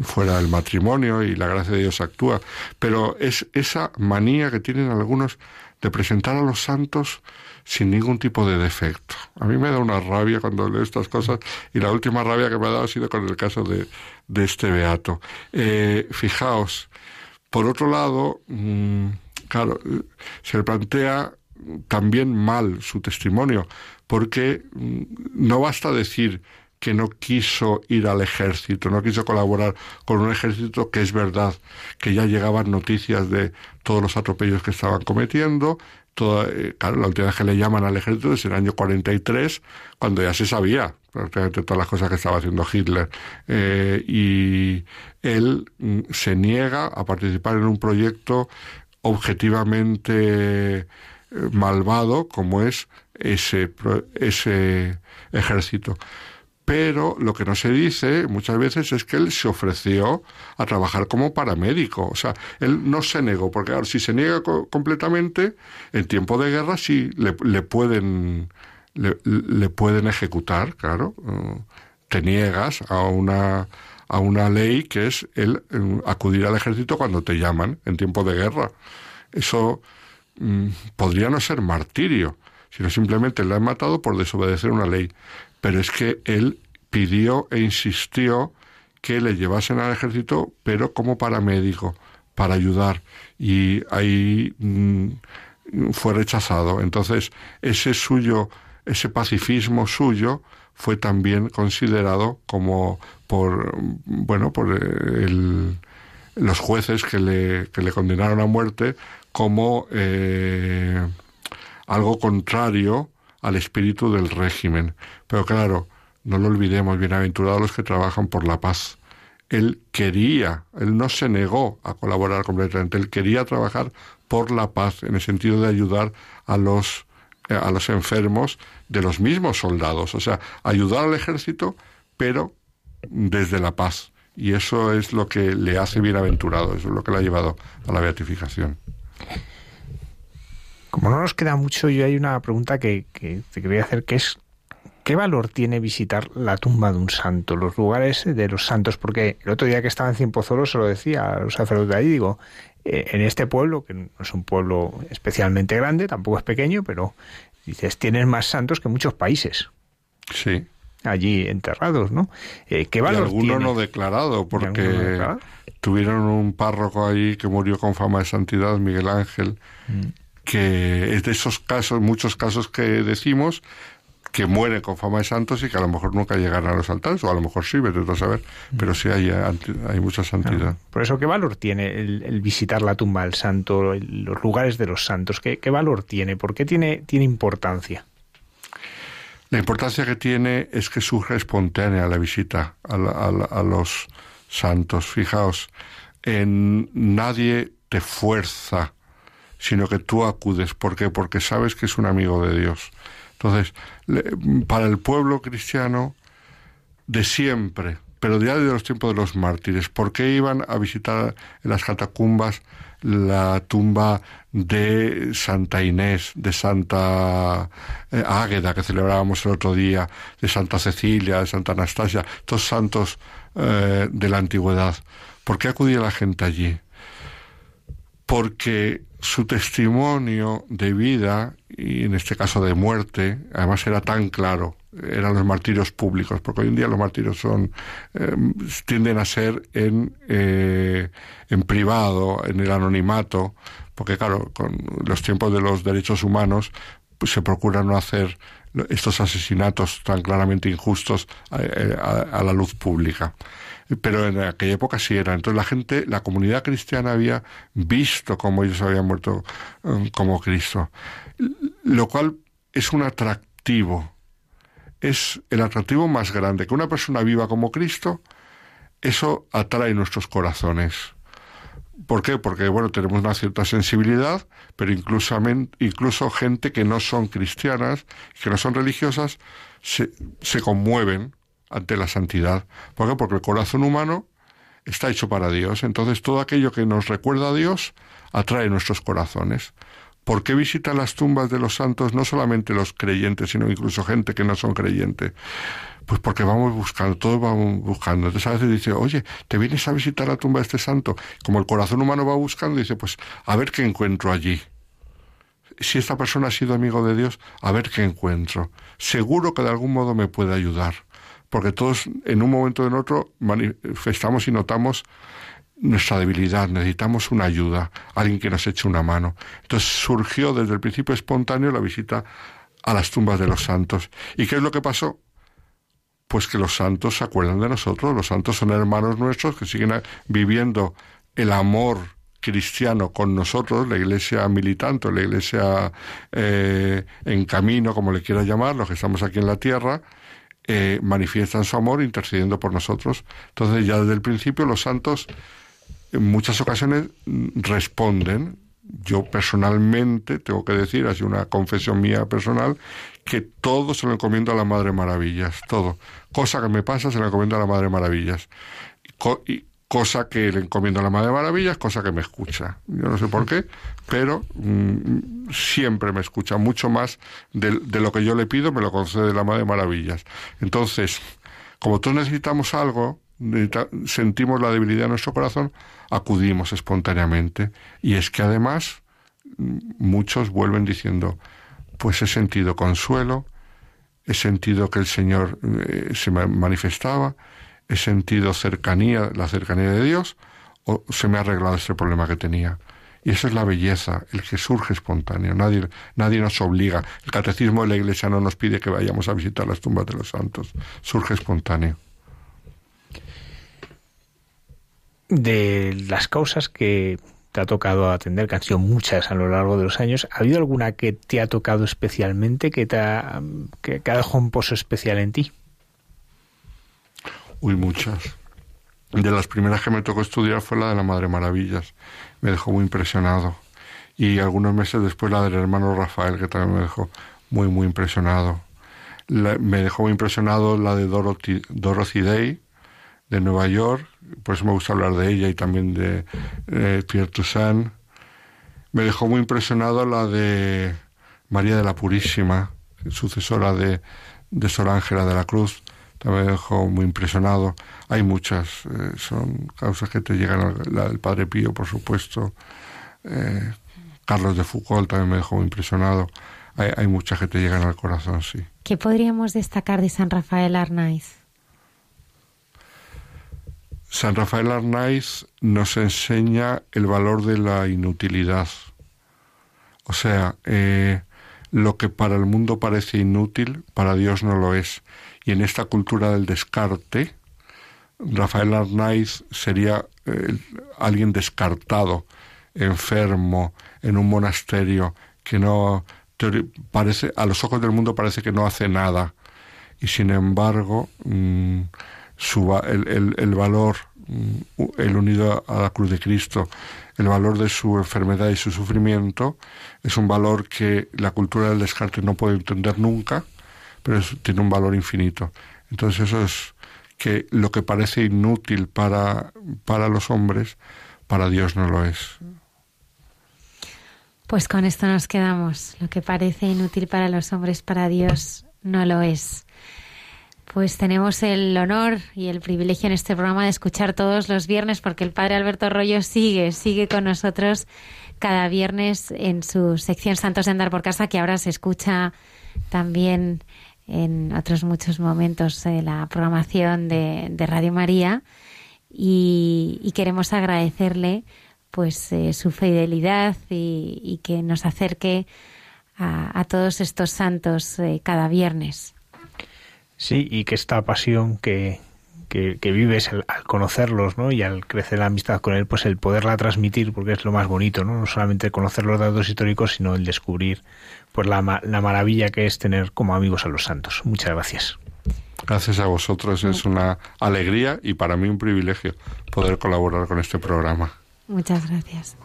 fuera del matrimonio y la gracia de Dios actúa pero es esa manía que tienen algunos de presentar a los santos sin ningún tipo de defecto. A mí me da una rabia cuando leo estas cosas y la última rabia que me ha dado ha sido con el caso de, de este beato. Eh, fijaos, por otro lado, mm, claro, se le plantea también mal su testimonio, porque mm, no basta decir que no quiso ir al ejército, no quiso colaborar con un ejército que es verdad, que ya llegaban noticias de todos los atropellos que estaban cometiendo, toda, eh, claro, la última vez que le llaman al ejército es el año 43, cuando ya se sabía prácticamente todas las cosas que estaba haciendo Hitler. Eh, y él mm, se niega a participar en un proyecto objetivamente eh, malvado como es ese, ese ejército pero lo que no se dice muchas veces es que él se ofreció a trabajar como paramédico. O sea, él no se negó, porque ahora, si se niega completamente, en tiempo de guerra sí le, pueden le, pueden ejecutar, claro. Uh, te niegas a una a una ley que es el um, acudir al ejército cuando te llaman en tiempo de guerra. Eso mm, podría no ser martirio, sino simplemente le han matado por desobedecer una ley pero es que él pidió e insistió que le llevasen al ejército, pero como paramédico, para ayudar. Y ahí mm, fue rechazado. Entonces, ese suyo, ese pacifismo suyo, fue también considerado como por, bueno, por los jueces que le, que le condenaron a muerte como eh, algo contrario al espíritu del régimen. Pero claro, no lo olvidemos, bienaventurados los que trabajan por la paz. Él quería, él no se negó a colaborar completamente, él quería trabajar por la paz, en el sentido de ayudar a los, eh, a los enfermos de los mismos soldados, o sea, ayudar al ejército, pero desde la paz. Y eso es lo que le hace bienaventurado, eso es lo que le ha llevado a la beatificación. Como no nos queda mucho, yo hay una pregunta que, te quería hacer, que es ¿qué valor tiene visitar la tumba de un santo, los lugares de los santos? Porque el otro día que estaba en Cienpozuelo se lo decía a los sacerdotes de ahí, digo, eh, en este pueblo, que no es un pueblo especialmente grande, tampoco es pequeño, pero dices, tienen más santos que muchos países. Sí. Allí enterrados, ¿no? Eh, ¿Qué valor y alguno no declarado, porque tuvieron un párroco ahí que murió con fama de santidad, Miguel Ángel, mm que es de esos casos, muchos casos que decimos, que mueren con fama de santos y que a lo mejor nunca llegarán a los altares, o a lo mejor sí, vete a saber, pero sí hay, hay mucha santidad. Por eso, ¿qué valor tiene el, visitar la tumba del santo, los lugares de los santos? ¿Qué, ¿Qué, valor tiene? ¿Por qué tiene, tiene importancia? La importancia que tiene es que surge espontánea la visita a, a los santos. Fijaos, en nadie te fuerza sino que tú acudes. ¿Por qué? Porque sabes que es un amigo de Dios. Entonces, para el pueblo cristiano de siempre, pero ya de los tiempos de los mártires, ¿por qué iban a visitar en las catacumbas la tumba de Santa Inés, de Santa eh, Águeda, que celebrábamos el otro día, de Santa Cecilia, de Santa Anastasia, todos santos eh, de la antigüedad? ¿Por qué acudía la gente allí? Porque su testimonio de vida, y en este caso de muerte, además era tan claro, eran los martirios públicos, porque hoy en día los martirios son, eh, tienden a ser en, eh, en privado, en el anonimato, porque claro, con los tiempos de los derechos humanos, pues se procura no hacer estos asesinatos tan claramente injustos eh, a la luz pública pero en aquella época sí era. Entonces la gente, la comunidad cristiana había visto cómo ellos habían muerto um, como Cristo, lo cual es un atractivo, es el atractivo más grande, que una persona viva como Cristo, eso atrae nuestros corazones. ¿Por qué? Porque, bueno, tenemos una cierta sensibilidad, pero incluso, incluso gente que no son cristianas, que no son religiosas, se, se conmueven ante la santidad. ¿Por qué? Porque el corazón humano está hecho para Dios. Entonces todo aquello que nos recuerda a Dios atrae nuestros corazones. ¿Por qué visitan las tumbas de los santos no solamente los creyentes, sino incluso gente que no son creyentes? Pues porque vamos buscando, todos vamos buscando. Entonces a veces dice, oye, ¿te vienes a visitar la tumba de este santo? Como el corazón humano va buscando, dice, pues a ver qué encuentro allí. Si esta persona ha sido amigo de Dios, a ver qué encuentro. Seguro que de algún modo me puede ayudar porque todos en un momento o en otro manifestamos y notamos nuestra debilidad, necesitamos una ayuda, alguien que nos eche una mano. Entonces surgió desde el principio espontáneo la visita a las tumbas de los santos. ¿Y qué es lo que pasó? Pues que los santos se acuerdan de nosotros, los santos son hermanos nuestros que siguen viviendo el amor cristiano con nosotros, la iglesia militante, la iglesia eh, en camino, como le quiera llamar, los que estamos aquí en la tierra, eh, manifiestan su amor intercediendo por nosotros. Entonces ya desde el principio los santos en muchas ocasiones responden. Yo personalmente tengo que decir, así una confesión mía personal, que todo se lo encomiendo a la Madre Maravillas, todo. Cosa que me pasa se lo encomiendo a la Madre Maravillas. Cosa que le encomiendo a la Madre Maravillas, cosa que me escucha. Yo no sé por qué, pero mm, siempre me escucha mucho más de, lo que yo le pido, me lo concede la Madre Maravillas. Entonces, como todos necesitamos algo, sentimos la debilidad de nuestro corazón, acudimos espontáneamente. Y es que además mm, muchos vuelven diciendo, pues he sentido consuelo, he sentido que el Señor eh, se manifestaba, he sentido cercanía, la cercanía de Dios, o se me ha arreglado este problema que tenía. Y esa es la belleza, el que surge espontáneo. Nadie, nadie nos obliga. El catecismo de la Iglesia no nos pide que vayamos a visitar las tumbas de los santos. Surge espontáneo. De las causas que te ha tocado atender, que han sido muchas a lo largo de los años, ¿ha habido alguna que te ha tocado especialmente, que, te ha, que ha dejado un pozo especial en ti? Uy, muchas. De las primeras que me tocó estudiar fue la de la Madre Maravillas. Me dejó muy impresionado. Y algunos meses después la del hermano Rafael, que también me dejó muy, muy impresionado. me dejó muy impresionado la de Dorothy, Day, de Nueva York. Por eso me gusta hablar de ella y también de eh, Pierre Toussaint. Me dejó muy impresionado la de María de la Purísima, sucesora de, de Sor Ángela de la Cruz también me dejó muy impresionado. Hay muchas, eh, son causas que te llegan, la del Padre Pío, por supuesto. Eh, Carlos de Foucault también me dejó muy impresionado. Hay, hay, muchas que te llegan al corazón, sí. ¿Qué podríamos destacar de San Rafael Arnaiz? San Rafael Arnaiz nos enseña el valor de la inutilidad. O sea, eh, lo que para el mundo parece inútil, para Dios no lo es. Y en esta cultura del descarte, Rafael Arnaiz sería eh, alguien descartado, enfermo, en un monasterio, que no parece, a los ojos del mundo parece que no hace nada. Y sin embargo, mm, el, el, valor, mm, el unido a la cruz de Cristo, el valor de su enfermedad y su sufrimiento, es un valor que la cultura del descarte no puede entender nunca pero tiene un valor infinito. Entonces eso es que lo que parece inútil para, para los hombres, para Dios no lo es. Pues con esto nos quedamos. Lo que parece inútil para los hombres, para Dios no lo es. Pues tenemos el honor y el privilegio en este programa de escuchar todos los viernes, porque el padre Alberto Arroyo sigue, sigue con nosotros cada viernes en su sección Santos de Andar por Casa, que ahora se escucha también en otros muchos momentos de la programación de, Radio María y, queremos agradecerle pues eh, su fidelidad y, que nos acerque a, todos estos santos eh, cada viernes. Sí, y que esta pasión que, que, vives al, conocerlos ¿no? y al crecer la amistad con él, pues el poderla transmitir, porque es lo más bonito, no, no solamente conocer los datos históricos, sino el descubrir pues la, la maravilla que es tener como amigos a los santos. Muchas gracias. Gracias a vosotros, es una alegría y para mí un privilegio poder colaborar con este programa. Muchas gracias.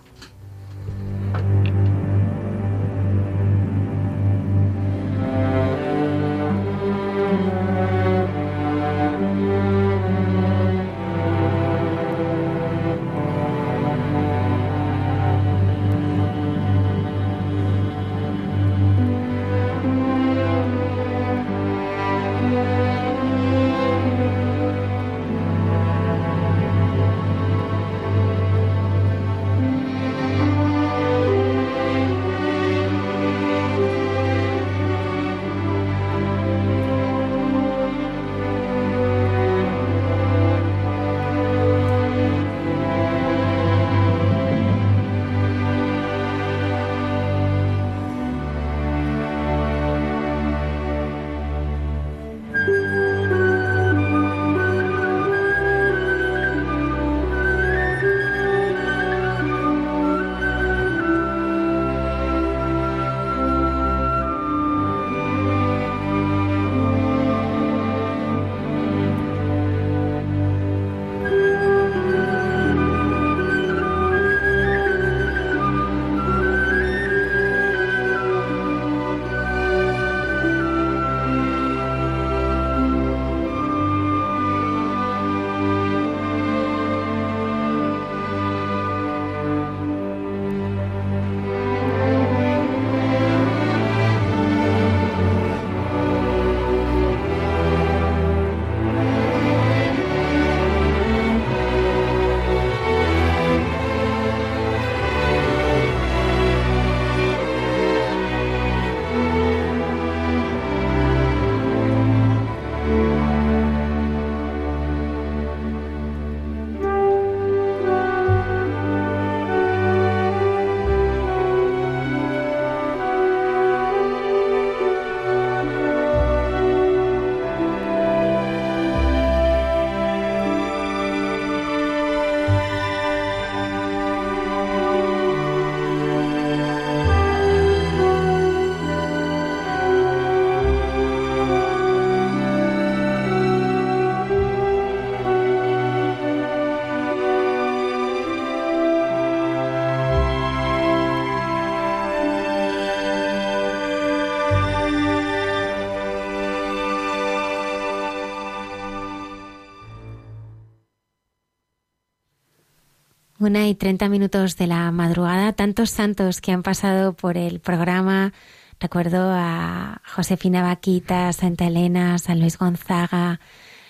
Una y treinta minutos de la madrugada, tantos santos que han pasado por el programa. Recuerdo a Josefina Vaquita, Santa Elena, San Luis Gonzaga,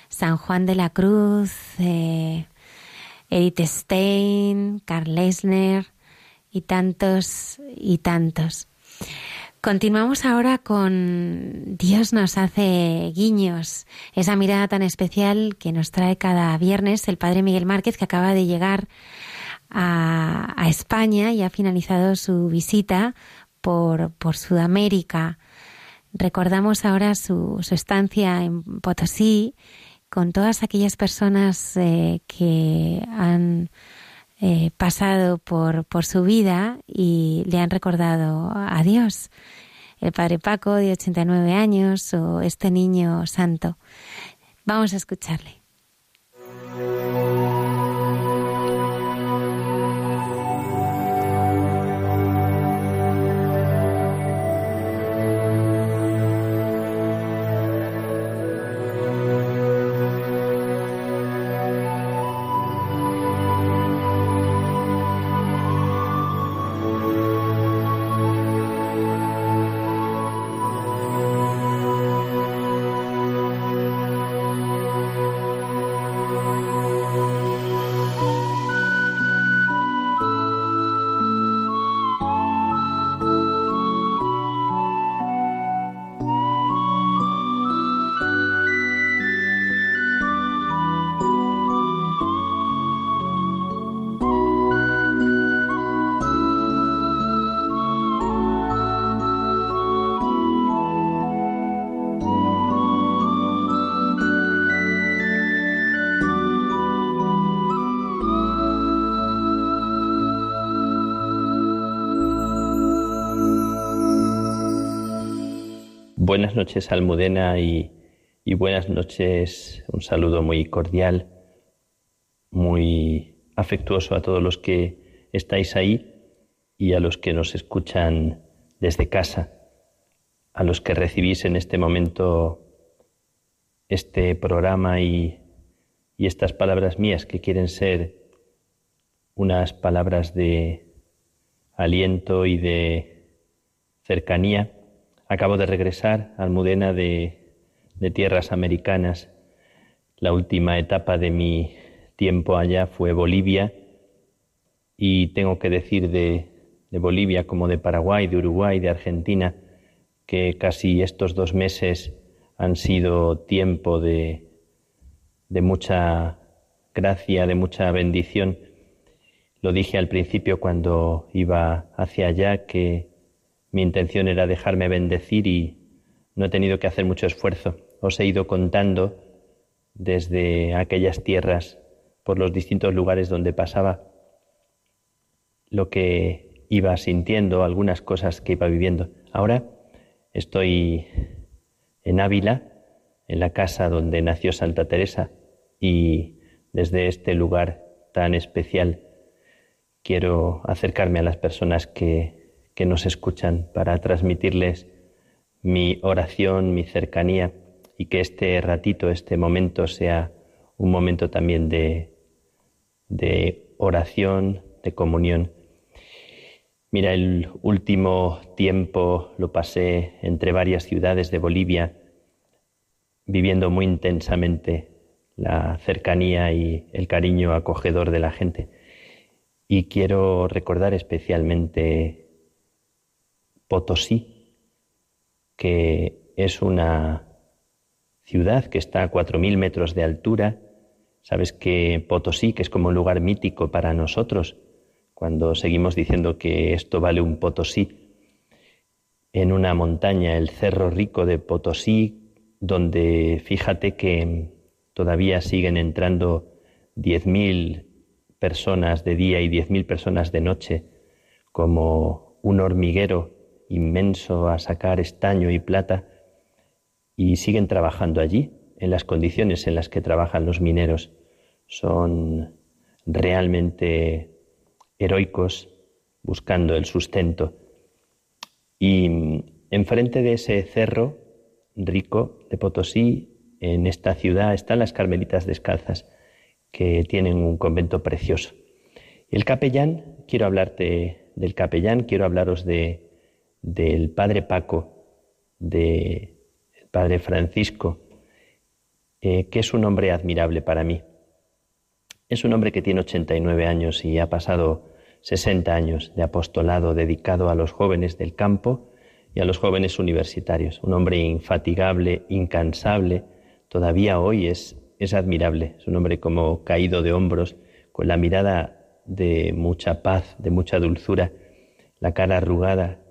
San Juan de la Cruz, eh, Edith Stein, Karl Leisner y tantos y tantos. Continuamos ahora con Dios nos hace guiños, esa mirada tan especial que nos trae cada viernes el Padre Miguel Márquez que acaba de llegar a, España y ha finalizado su visita por, Sudamérica. Recordamos ahora su, estancia en Potosí con todas aquellas personas eh, que han eh, pasado por, por su vida y le han recordado a Dios. El padre Paco, de 89 años, o este niño santo. Vamos a escucharle. Buenas noches, Almudena, y, buenas noches, un saludo muy cordial, muy afectuoso a todos los que estáis ahí y a los que nos escuchan desde casa, a los que recibís en este momento este programa y, y estas palabras mías que quieren ser unas palabras de aliento y de cercanía Acabo de regresar, Almudena, de, de tierras americanas. La última etapa de mi tiempo allá fue Bolivia y tengo que decir de, de, Bolivia como de Paraguay, de Uruguay, de Argentina, que casi estos dos meses han sido tiempo de, de mucha gracia, de mucha bendición. Lo dije al principio cuando iba hacia allá que mi intención era dejarme bendecir y no he tenido que hacer mucho esfuerzo. Os he ido contando desde aquellas tierras, por los distintos lugares donde pasaba, lo que iba sintiendo, algunas cosas que iba viviendo. Ahora estoy en Ávila, en la casa donde nació Santa Teresa, y desde este lugar tan especial quiero acercarme a las personas que que nos escuchan para transmitirles mi oración, mi cercanía y que este ratito, este momento sea un momento también de, de oración, de comunión. Mira, el último tiempo lo pasé entre varias ciudades de Bolivia, viviendo muy intensamente la cercanía y el cariño acogedor de la gente. Y quiero recordar especialmente Potosí, que es una ciudad que está a 4.000 metros de altura. Sabes que Potosí, que es como un lugar mítico para nosotros, cuando seguimos diciendo que esto vale un Potosí, en una montaña, el Cerro Rico de Potosí, donde fíjate que todavía siguen entrando 10.000 personas de día y 10.000 personas de noche, como un hormiguero inmenso a sacar estaño y plata y siguen trabajando allí, en las condiciones en las que trabajan los mineros. Son realmente heroicos buscando el sustento. Y enfrente de ese cerro rico de Potosí, en esta ciudad, están las Carmelitas Descalzas, que tienen un convento precioso. El capellán, quiero hablarte del capellán, quiero hablaros de, del padre Paco, del padre Francisco, eh, que es un hombre admirable para mí. Es un hombre que tiene 89 años y ha pasado 60 años de apostolado dedicado a los jóvenes del campo y a los jóvenes universitarios. Un hombre infatigable, incansable, todavía hoy es, es admirable. Es un hombre como caído de hombros, con la mirada de mucha paz, de mucha dulzura, la cara arrugada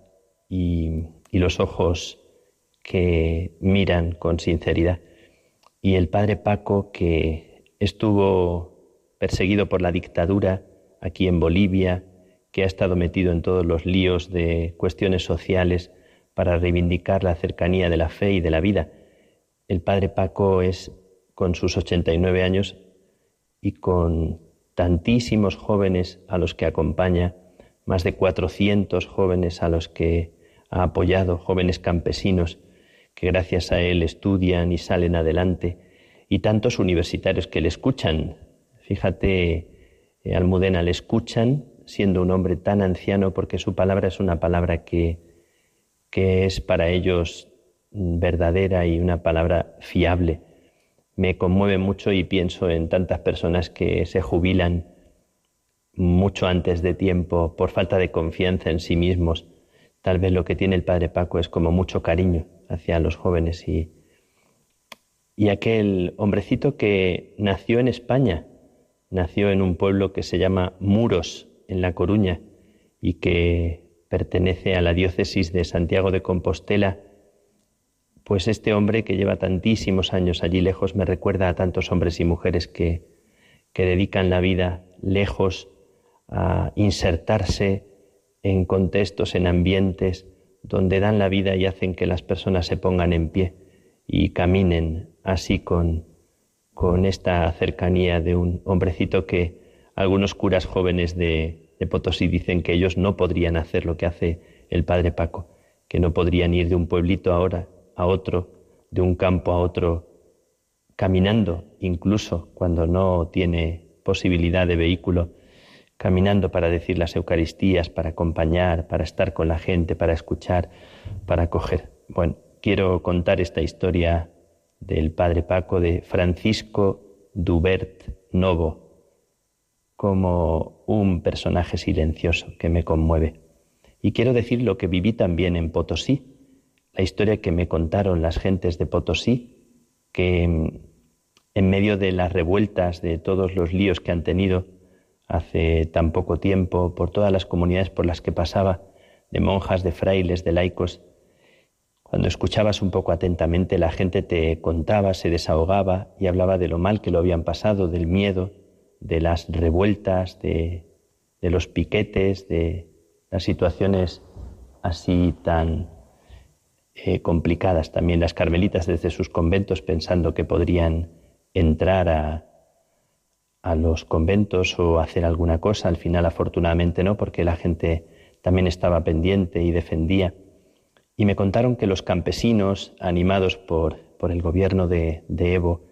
y, los ojos que miran con sinceridad. Y el padre Paco, que estuvo perseguido por la dictadura aquí en Bolivia, que ha estado metido en todos los líos de cuestiones sociales para reivindicar la cercanía de la fe y de la vida. El padre Paco es, con sus 89 años y con tantísimos jóvenes a los que acompaña, más de 400 jóvenes a los que ha apoyado, jóvenes campesinos que gracias a él estudian y salen adelante, y tantos universitarios que le escuchan. Fíjate, eh, Almudena, le escuchan siendo un hombre tan anciano porque su palabra es una palabra que, que es para ellos verdadera y una palabra fiable me conmueve mucho y pienso en tantas personas que se jubilan mucho antes de tiempo por falta de confianza en sí mismos. Tal vez lo que tiene el padre Paco es como mucho cariño hacia los jóvenes y, y aquel hombrecito que nació en España, nació en un pueblo que se llama Muros, en La Coruña, y que pertenece a la diócesis de Santiago de Compostela, pues este hombre que lleva tantísimos años allí lejos me recuerda a tantos hombres y mujeres que, que dedican la vida lejos a insertarse en contextos, en ambientes donde dan la vida y hacen que las personas se pongan en pie y caminen así con, con esta cercanía de un hombrecito que algunos curas jóvenes de, de Potosí dicen que ellos no podrían hacer lo que hace el padre Paco, que no podrían ir de un pueblito ahora a otro, de un campo a otro, caminando, incluso cuando no tiene posibilidad de vehículo, caminando para decir las Eucaristías, para acompañar, para estar con la gente, para escuchar, para acoger. Bueno, quiero contar esta historia del padre Paco de Francisco Dubert Novo como un personaje silencioso que me conmueve. Y quiero decir lo que viví también en Potosí, la historia que me contaron las gentes de Potosí, que en medio de las revueltas, de todos los líos que han tenido hace tan poco tiempo, por todas las comunidades por las que pasaba, de monjas, de frailes, de laicos, cuando escuchabas un poco atentamente, la gente te contaba, se desahogaba y hablaba de lo mal que lo habían pasado, del miedo, de las revueltas, de, de los piquetes, de las situaciones así tan eh, complicadas. También las carmelitas desde sus conventos pensando que podrían entrar a, a los conventos o hacer alguna cosa. Al final, afortunadamente, no, porque la gente también estaba pendiente y defendía. Y me contaron que los campesinos, animados por, por el gobierno de, Evo,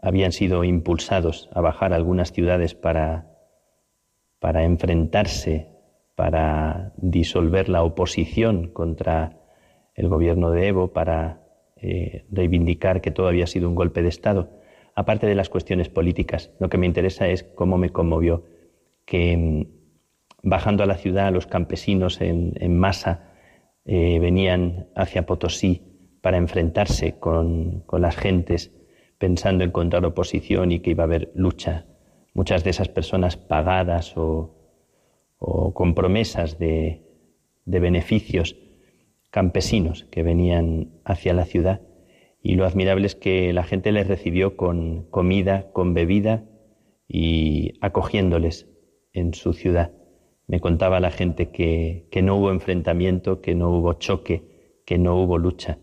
habían sido impulsados a bajar a algunas ciudades para, para enfrentarse, para disolver la oposición contra el gobierno de Evo para eh, reivindicar que todo había sido un golpe de Estado. Aparte de las cuestiones políticas, lo que me interesa es cómo me conmovió que mm, bajando a la ciudad los campesinos en, masa eh, venían hacia Potosí para enfrentarse con, las gentes, pensando en encontrar oposición y que iba a haber lucha. Muchas de esas personas pagadas o, con promesas de beneficios campesinos que venían hacia la ciudad y lo admirable es que la gente les recibió con comida, con bebida y acogiéndoles en su ciudad. Me contaba la gente que, que no hubo enfrentamiento, que no hubo choque, que no hubo lucha,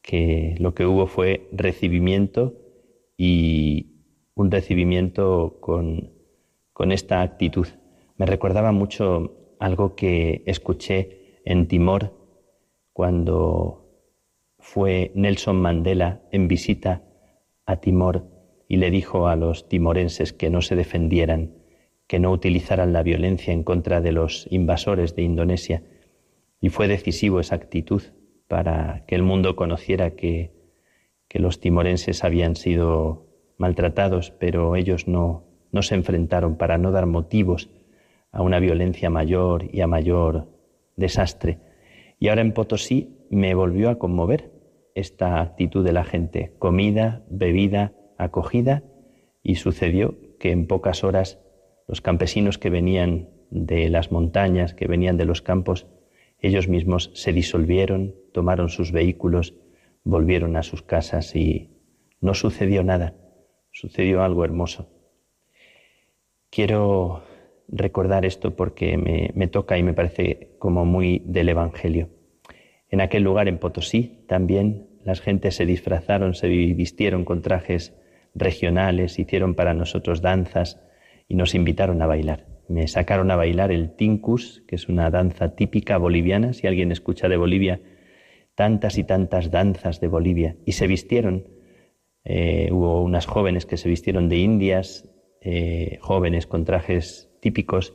que lo que hubo fue recibimiento y un recibimiento con, con esta actitud. Me recordaba mucho algo que escuché en Timor cuando fue Nelson Mandela en visita a Timor y le dijo a los timorenses que no se defendieran, que no utilizaran la violencia en contra de los invasores de Indonesia. Y fue decisivo esa actitud para que el mundo conociera que, que los timorenses habían sido maltratados, pero ellos no, no se enfrentaron para no dar motivos a una violencia mayor y a mayor desastre. Y ahora en Potosí me volvió a conmover esta actitud de la gente, comida, bebida, acogida, y sucedió que en pocas horas los campesinos que venían de las montañas, que venían de los campos, ellos mismos se disolvieron, tomaron sus vehículos, volvieron a sus casas y no sucedió nada, sucedió algo hermoso. Quiero recordar esto porque me, toca y me parece como muy del Evangelio. En aquel lugar, en Potosí, también las gentes se disfrazaron, se vistieron con trajes regionales, hicieron para nosotros danzas y nos invitaron a bailar. Me sacaron a bailar el tincus, que es una danza típica boliviana. Si alguien escucha de Bolivia, tantas y tantas danzas de Bolivia. Y se vistieron, eh, hubo unas jóvenes que se vistieron de indias, eh, jóvenes con trajes típicos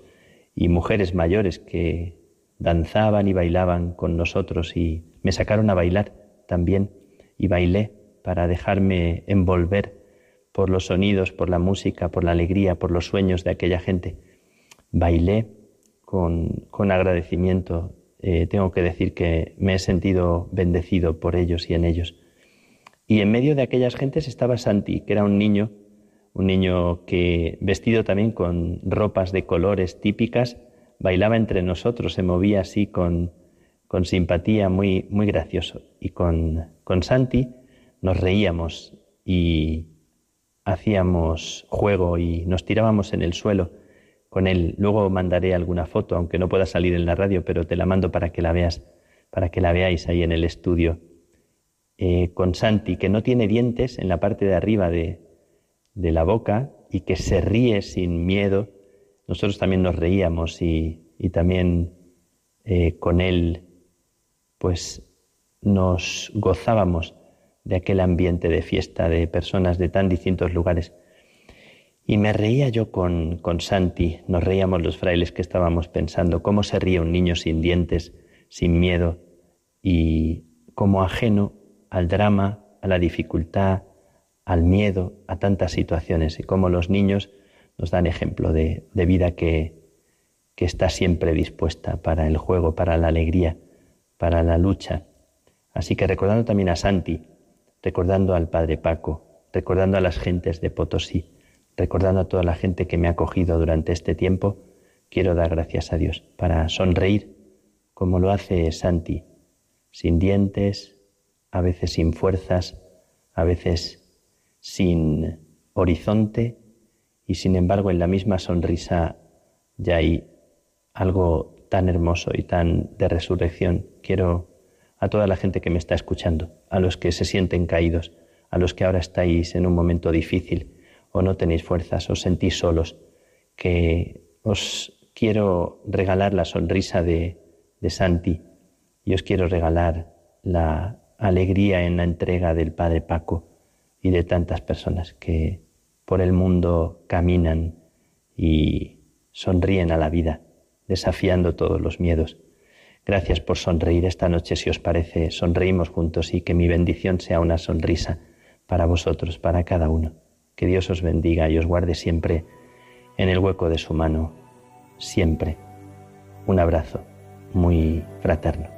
y mujeres mayores que danzaban y bailaban con nosotros y me sacaron a bailar también y bailé para dejarme envolver por los sonidos, por la música, por la alegría, por los sueños de aquella gente. Bailé con, con agradecimiento. Eh, tengo que decir que me he sentido bendecido por ellos y en ellos. Y en medio de aquellas gentes estaba Santi, que era un niño, un niño que vestido también con ropas de colores típicas, bailaba entre nosotros, se movía así con, con simpatía, muy, muy gracioso. Y con, con Santi nos reíamos y, hacíamos juego y nos tirábamos en el suelo con él. Luego mandaré alguna foto, aunque no pueda salir en la radio, pero te la mando para que la veas, para que la veáis ahí en el estudio. Eh, con Santi, que no tiene dientes en la parte de arriba de, de la boca y que se ríe sin miedo. Nosotros también nos reíamos y, también eh, con él pues nos gozábamos de aquel ambiente de fiesta de personas de tan distintos lugares. Y me reía yo con, con Santi, nos reíamos los frailes que estábamos pensando cómo se ríe un niño sin dientes, sin miedo y como ajeno al drama, a la dificultad, al miedo, a tantas situaciones y cómo los niños nos dan ejemplo de, de vida que, que está siempre dispuesta para el juego, para la alegría, para la lucha. Así que recordando también a Santi, recordando al Padre Paco, recordando a las gentes de Potosí, recordando a toda la gente que me ha acogido durante este tiempo, quiero dar gracias a Dios para sonreír como lo hace Santi, sin dientes, a veces sin fuerzas, a veces sin horizonte y sin embargo en la misma sonrisa ya hay algo tan hermoso y tan de resurrección. Quiero a toda la gente que me está escuchando, a los que se sienten caídos, a los que ahora estáis en un momento difícil o no tenéis fuerzas, os sentís solos, que os quiero regalar la sonrisa de, de Santi y os quiero regalar la alegría en la entrega del Padre Paco y de tantas personas que por el mundo caminan y sonríen a la vida, desafiando todos los miedos. Gracias por sonreír esta noche, si os parece, sonreímos juntos y que mi bendición sea una sonrisa para vosotros, para cada uno. Que Dios os bendiga y os guarde siempre en el hueco de su mano, siempre. Un abrazo muy fraterno.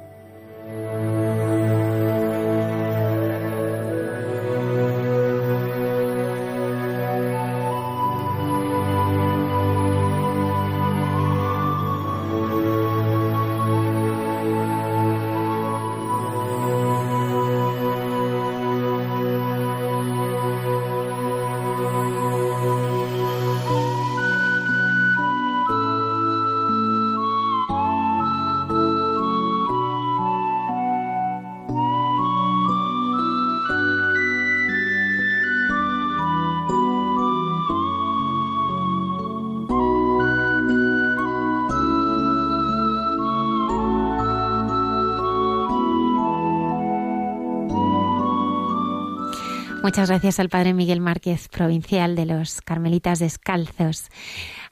Muchas gracias al Padre Miguel Márquez, provincial de los Carmelitas Descalzos.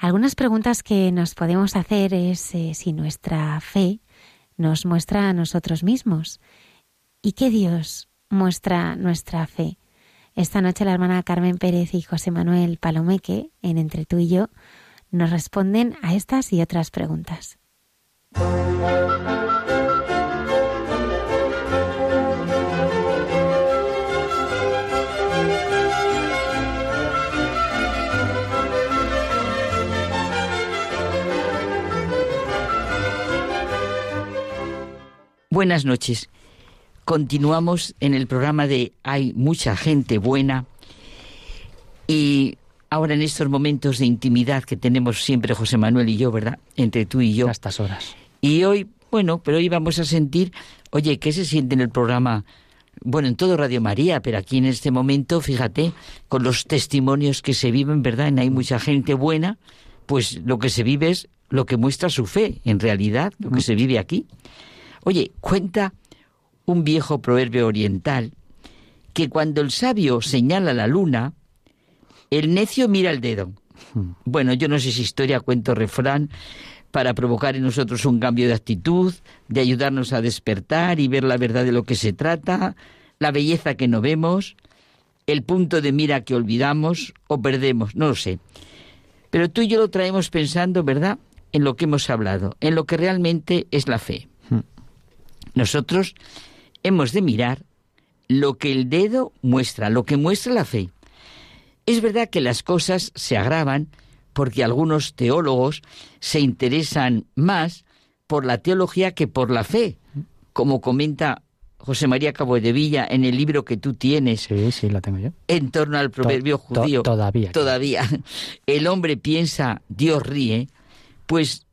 Algunas preguntas que nos podemos hacer es eh, si nuestra fe nos muestra a nosotros mismos y qué Dios muestra nuestra fe. Esta noche la hermana Carmen Pérez y José Manuel Palomeque, en Entre tú y yo, nos responden a estas y otras preguntas. Buenas noches. Continuamos en el programa de Hay mucha gente buena y ahora en estos momentos de intimidad que tenemos siempre José Manuel y yo, ¿verdad? Entre tú y yo. A estas horas. Y hoy, bueno, pero hoy vamos a sentir, oye, ¿qué se siente en el programa? Bueno, en todo Radio María, pero aquí en este momento, fíjate, con los testimonios que se viven, ¿verdad? En hay mucha gente buena, pues lo que se vive es lo que muestra su fe, en realidad, lo que se vive aquí. Oye, cuenta un viejo proverbio oriental que cuando el sabio señala la luna, el necio mira el dedo. Bueno, yo no sé si historia, cuento, refrán, para provocar en nosotros un cambio de actitud, de ayudarnos a despertar y ver la verdad de lo que se trata, la belleza que no vemos, el punto de mira que olvidamos o perdemos, no lo sé. Pero tú y yo lo traemos pensando, ¿verdad?, en lo que hemos hablado, en lo que realmente es la fe. Nosotros hemos de mirar lo que el dedo muestra, lo que muestra la fe. Es verdad que las cosas se agravan porque algunos teólogos se interesan más por la teología que por la fe, como comenta José María Cabo de Villa en el libro que tú tienes. Sí, sí, tengo yo. En torno al proverbio To- to- judío. todavía. Todavía. El hombre piensa, Dios ríe. Pues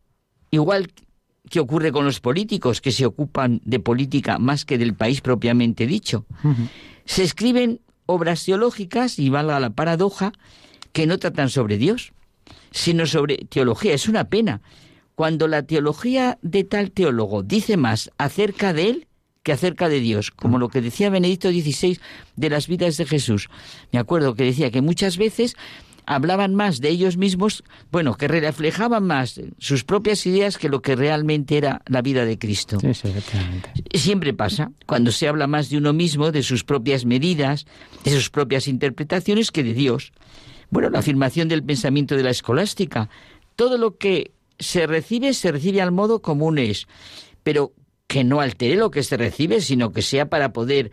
igual que ocurre con los políticos que se ocupan de política más que del país propiamente dicho. Se escriben obras teológicas, y valga la paradoja, que no tratan sobre Dios, sino sobre teología. Es una pena. Cuando la teología de tal teólogo dice más acerca de él que acerca de Dios, como lo que decía Benedicto XVI de las vidas de Jesús. Me acuerdo que decía que muchas veces hablaban más de ellos mismos, bueno, que reflejaban más sus propias ideas que lo que realmente era la vida de Cristo. Sí, sí. Siempre pasa, cuando se habla más de uno mismo, de sus propias medidas, de sus propias interpretaciones, que de Dios. Bueno, la afirmación del pensamiento de la escolástica. Todo lo que se recibe, se recibe al modo común es, pero que no altere lo que se recibe, sino que sea para poder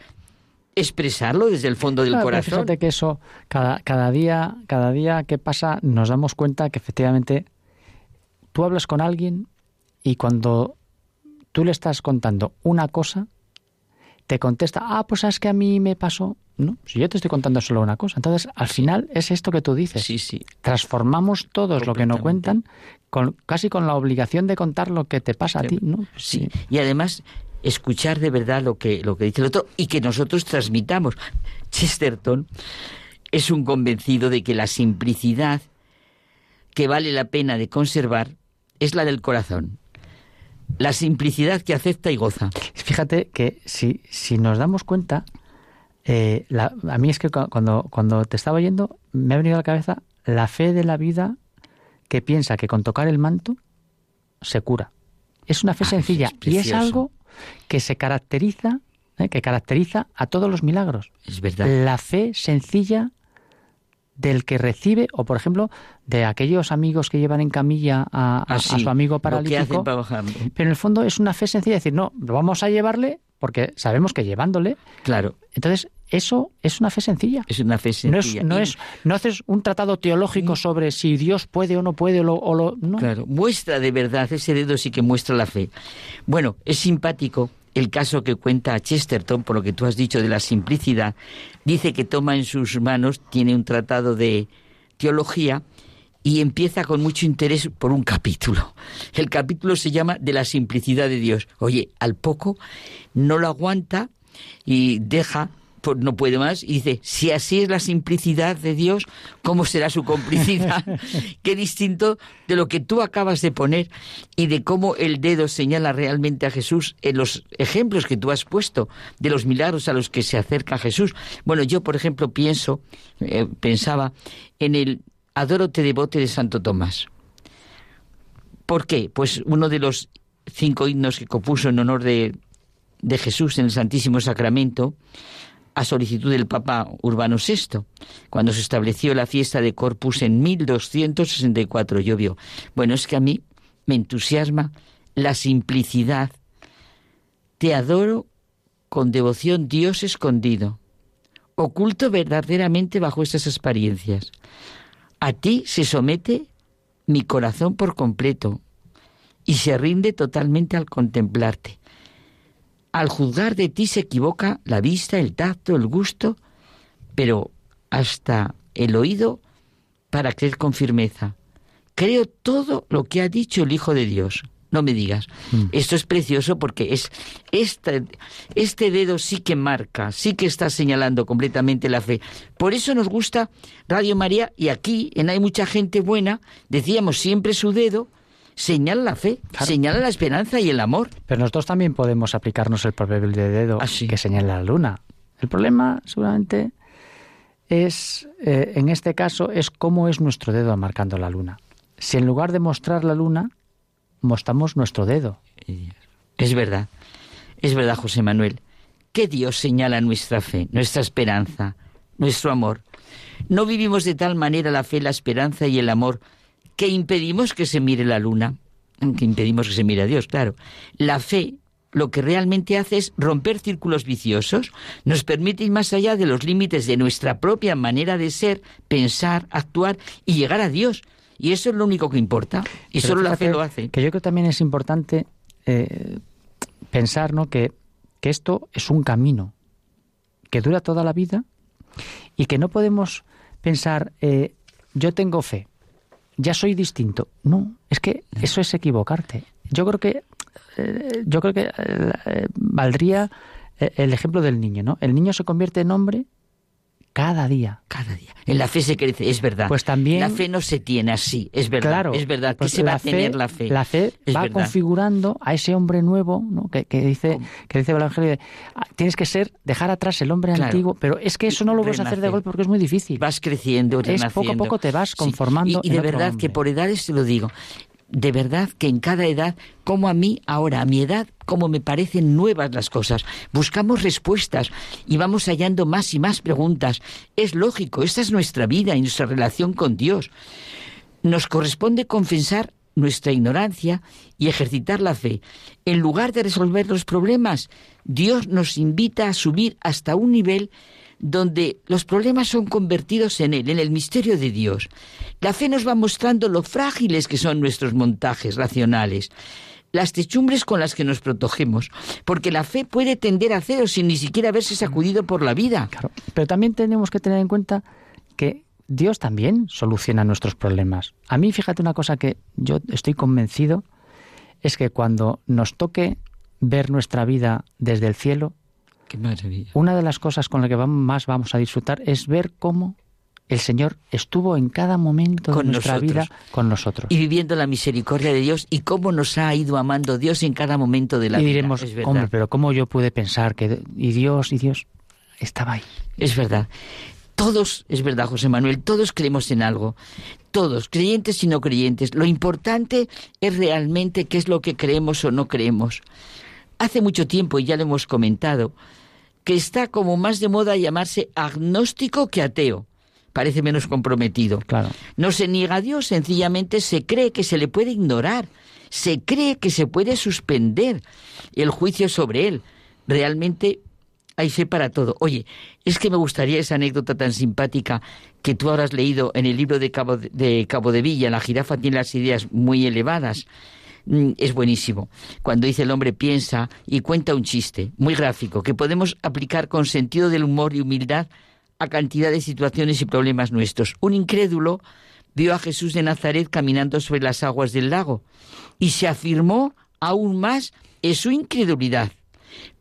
expresarlo desde el fondo del Claro, corazón. Fíjate que eso, cada, cada día, cada día que pasa, nos damos cuenta que efectivamente tú hablas con alguien y cuando tú le estás contando una cosa, te contesta, ah, pues es que a mí me pasó. No, si yo te estoy contando solo una cosa. Entonces, al final es esto que tú dices. Sí, sí. Transformamos todos lo que nos Completamente. cuentan con, casi con la obligación de contar lo que te pasa a ti, ¿no? Sí. Y además escuchar de verdad lo que, lo que dice el otro y que nosotros transmitamos. Chesterton es un convencido de que la simplicidad que vale la pena de conservar es la del corazón. La simplicidad que acepta y goza. Fíjate que si, si nos damos cuenta, eh, la- a mí es que cu- cuando, cuando te estaba oyendo, me ha venido a la cabeza la fe de la vida que piensa que con tocar el manto se cura. Es una fe Ah, sencilla es y es algo que se caracteriza, eh, que caracteriza a todos los milagros. Es verdad. La fe sencilla del que recibe, o por ejemplo, de aquellos amigos que llevan en camilla a, a- a Así, su amigo paralítico. para. Pero en el fondo es una fe sencilla, decir, no, lo vamos a llevarle porque sabemos que llevándole. Claro, Entonces, eso es una fe sencilla. es una fe No es, sencilla. no es, no haces un tratado teológico sobre si Dios puede o no puede o lo, o lo- no. Claro, muestra de verdad, ese dedo sí que muestra la fe. Bueno, es simpático el caso que cuenta Chesterton, por lo que tú has dicho de la simplicidad. Dice que toma en sus manos, tiene un tratado de teología y empieza con mucho interés por un capítulo. El capítulo se llama De la simplicidad de Dios. Oye, al poco no lo aguanta y deja no puede más, y dice, si así es la simplicidad de Dios, ¿cómo será su complicidad? Qué distinto de lo que tú acabas de poner y de cómo el dedo señala realmente a Jesús en los ejemplos que tú has puesto de los milagros a los que se acerca Jesús. Bueno, yo, por ejemplo, pienso, eh, pensaba en el Adórote devote de Santo Tomás. ¿Por qué? Pues uno de los cinco himnos que compuso en honor de, de Jesús en el Santísimo Sacramento, a solicitud del Papa Urbano VI, cuando se estableció la fiesta de Corpus en 1264. Llovió. Bueno, es que a mí me entusiasma la simplicidad. Te adoro con devoción, Dios escondido, oculto verdaderamente bajo estas experiencias. A ti se somete mi corazón por completo y se rinde totalmente al contemplarte. Al juzgar de ti se equivoca la vista, el tacto, el gusto, pero hasta el oído para creer con firmeza. Creo todo lo que ha dicho el Hijo de Dios. No me digas. Mm. Esto es precioso porque es este, este dedo sí que marca, sí que está señalando completamente la fe. Por eso nos gusta Radio María y aquí en Hay mucha gente buena, decíamos siempre su dedo señala la fe, señala la esperanza y el amor. Pero nosotros también podemos aplicarnos el proverbio de dedo ah, que señala la luna. El problema seguramente es, eh, en este caso, es cómo es nuestro dedo marcando la luna. Si en lugar de mostrar la luna, mostramos nuestro dedo. Es verdad, es verdad, José Manuel. Que Dios señala nuestra fe, nuestra esperanza, nuestro amor. No vivimos de tal manera la fe, la esperanza y el amor que impedimos que se mire la luna, aunque impedimos que se mire a Dios, claro. La fe lo que realmente hace es romper círculos viciosos, nos permite ir más allá de los límites de nuestra propia manera de ser, pensar, actuar y llegar a Dios. Y eso es lo único que importa. Y solo la fe lo hace. Que yo creo que también es importante eh, pensar ¿no? que, que esto es un camino que dura toda la vida y que no podemos pensar, eh, yo tengo fe, ya soy distinto. No, es que eso es equivocarte. Yo creo que eh, yo creo que eh, eh, valdría el ejemplo del niño, ¿no? El niño se convierte en hombre cada día. Cada día. En la fe se crece, es verdad. Pues también. La fe no se tiene así, es verdad. Claro. Es verdad. ¿Qué pues se va a tener la fe? La fe va configurando a ese hombre nuevo, ¿no? que, dice que dice el Evangelio, ah, tienes que ser, dejar atrás el hombre antiguo, pero es que eso no lo vas a hacer de golpe porque es muy difícil. Vas creciendo, Es poco a poco te vas conformando. Y, de verdad que por edades te lo digo, de verdad que en cada edad, como a mí ahora, a mi edad, como me parecen nuevas las cosas. Buscamos respuestas y vamos hallando más y más preguntas. Es lógico, esta es nuestra vida y nuestra relación con Dios. Nos corresponde confesar nuestra ignorancia y ejercitar la fe. En lugar de resolver los problemas, Dios nos invita a subir hasta un nivel donde los problemas son convertidos en Él, en el misterio de Dios. La fe nos va mostrando lo frágiles que son nuestros montajes racionales, las techumbres con las que nos protegemos, porque la fe puede tender a cero sin ni siquiera haberse sacudido por la vida. pero también tenemos que tener en cuenta que Dios también soluciona nuestros problemas. A mí, fíjate una cosa que yo estoy convencido, es que cuando nos toque ver nuestra vida desde el cielo, una de las cosas con las que más vamos a disfrutar es ver cómo el Señor estuvo en cada momento de nuestra vida con nosotros. Y viviendo la misericordia de Dios y cómo nos ha ido amando Dios en cada momento de la vida. Y diremos, hombre, pero cómo yo pude pensar que y Dios y Dios estaba ahí. Es verdad. Todos, es verdad, José Manuel, todos creemos en algo. Todos, creyentes y no creyentes. Lo importante es realmente qué es lo que creemos o no creemos. Hace mucho tiempo, y ya lo hemos comentado, que está como más de moda llamarse agnóstico que ateo. Parece menos comprometido. Claro. No se niega a Dios, sencillamente se cree que se le puede ignorar, se cree que se puede suspender el juicio sobre él. Realmente hay fe para todo. Oye, es que me gustaría esa anécdota tan simpática que tú habrás leído en el libro de Cabo de, Cabo de Villa. La jirafa tiene las ideas muy elevadas. Mm, es buenísimo. Cuando dice el hombre piensa y cuenta un chiste, muy gráfico, que podemos aplicar con sentido del humor y humildad a cantidad de situaciones y problemas nuestros. Un incrédulo vio a Jesús de Nazaret caminando sobre las aguas del lago y se afirmó aún más en su incredulidad.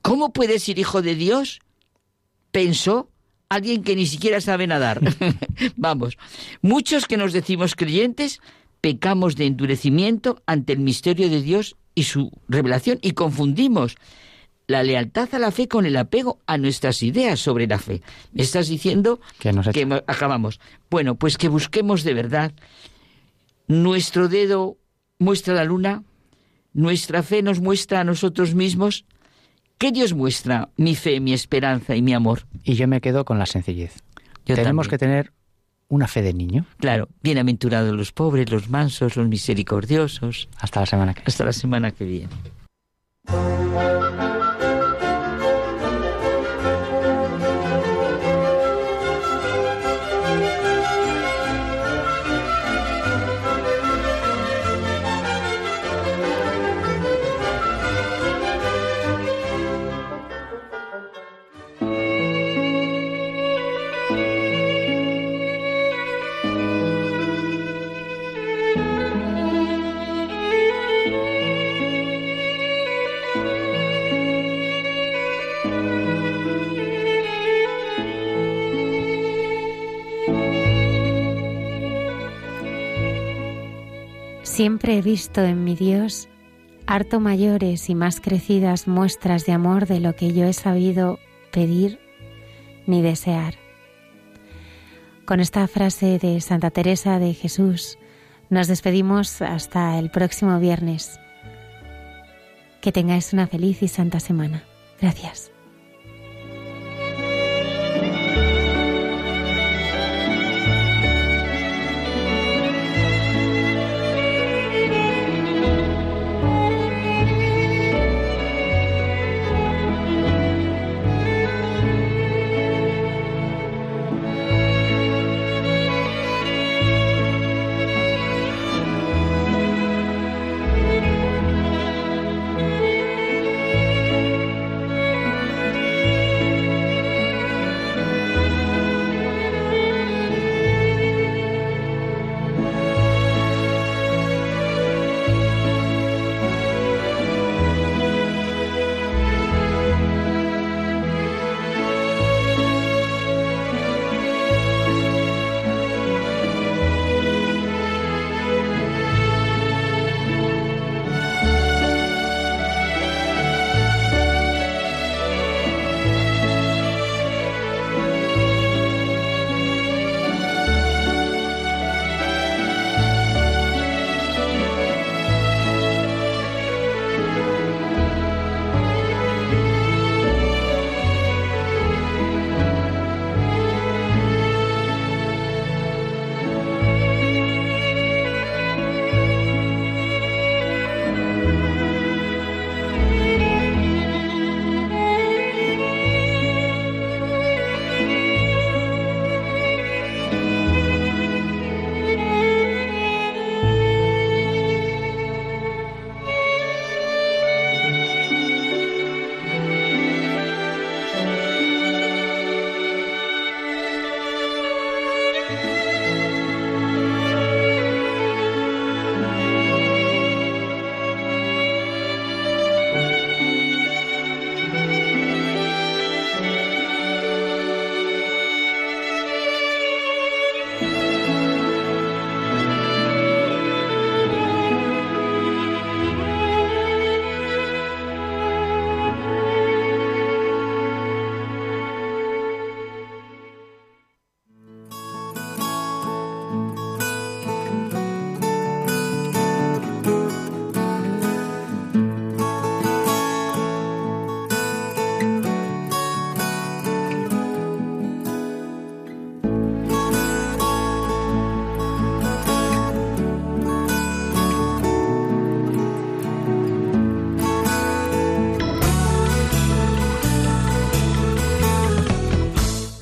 ¿Cómo puede ser hijo de Dios? pensó alguien que ni siquiera sabe nadar. Vamos, muchos que nos decimos creyentes pecamos de endurecimiento ante el misterio de Dios y su revelación y confundimos la lealtad a la fe con el apego a nuestras ideas sobre la fe. Me estás diciendo que, nos que acabamos. Bueno, pues que busquemos de verdad. Nuestro dedo muestra la luna, nuestra fe nos muestra a nosotros mismos. ¿Qué Dios muestra? Mi fe, mi esperanza y mi amor. Y yo me quedo con la sencillez. Tenemos que tener una fe de niño. Claro, bienaventurados los pobres, los mansos, los misericordiosos. Hasta la semana que Hasta la semana que viene. Siempre he visto en mi Dios harto mayores y más crecidas muestras de amor de lo que yo he sabido pedir ni desear. Con esta frase de Santa Teresa de Jesús nos despedimos hasta el próximo viernes. Que tengáis una feliz y santa semana. Gracias.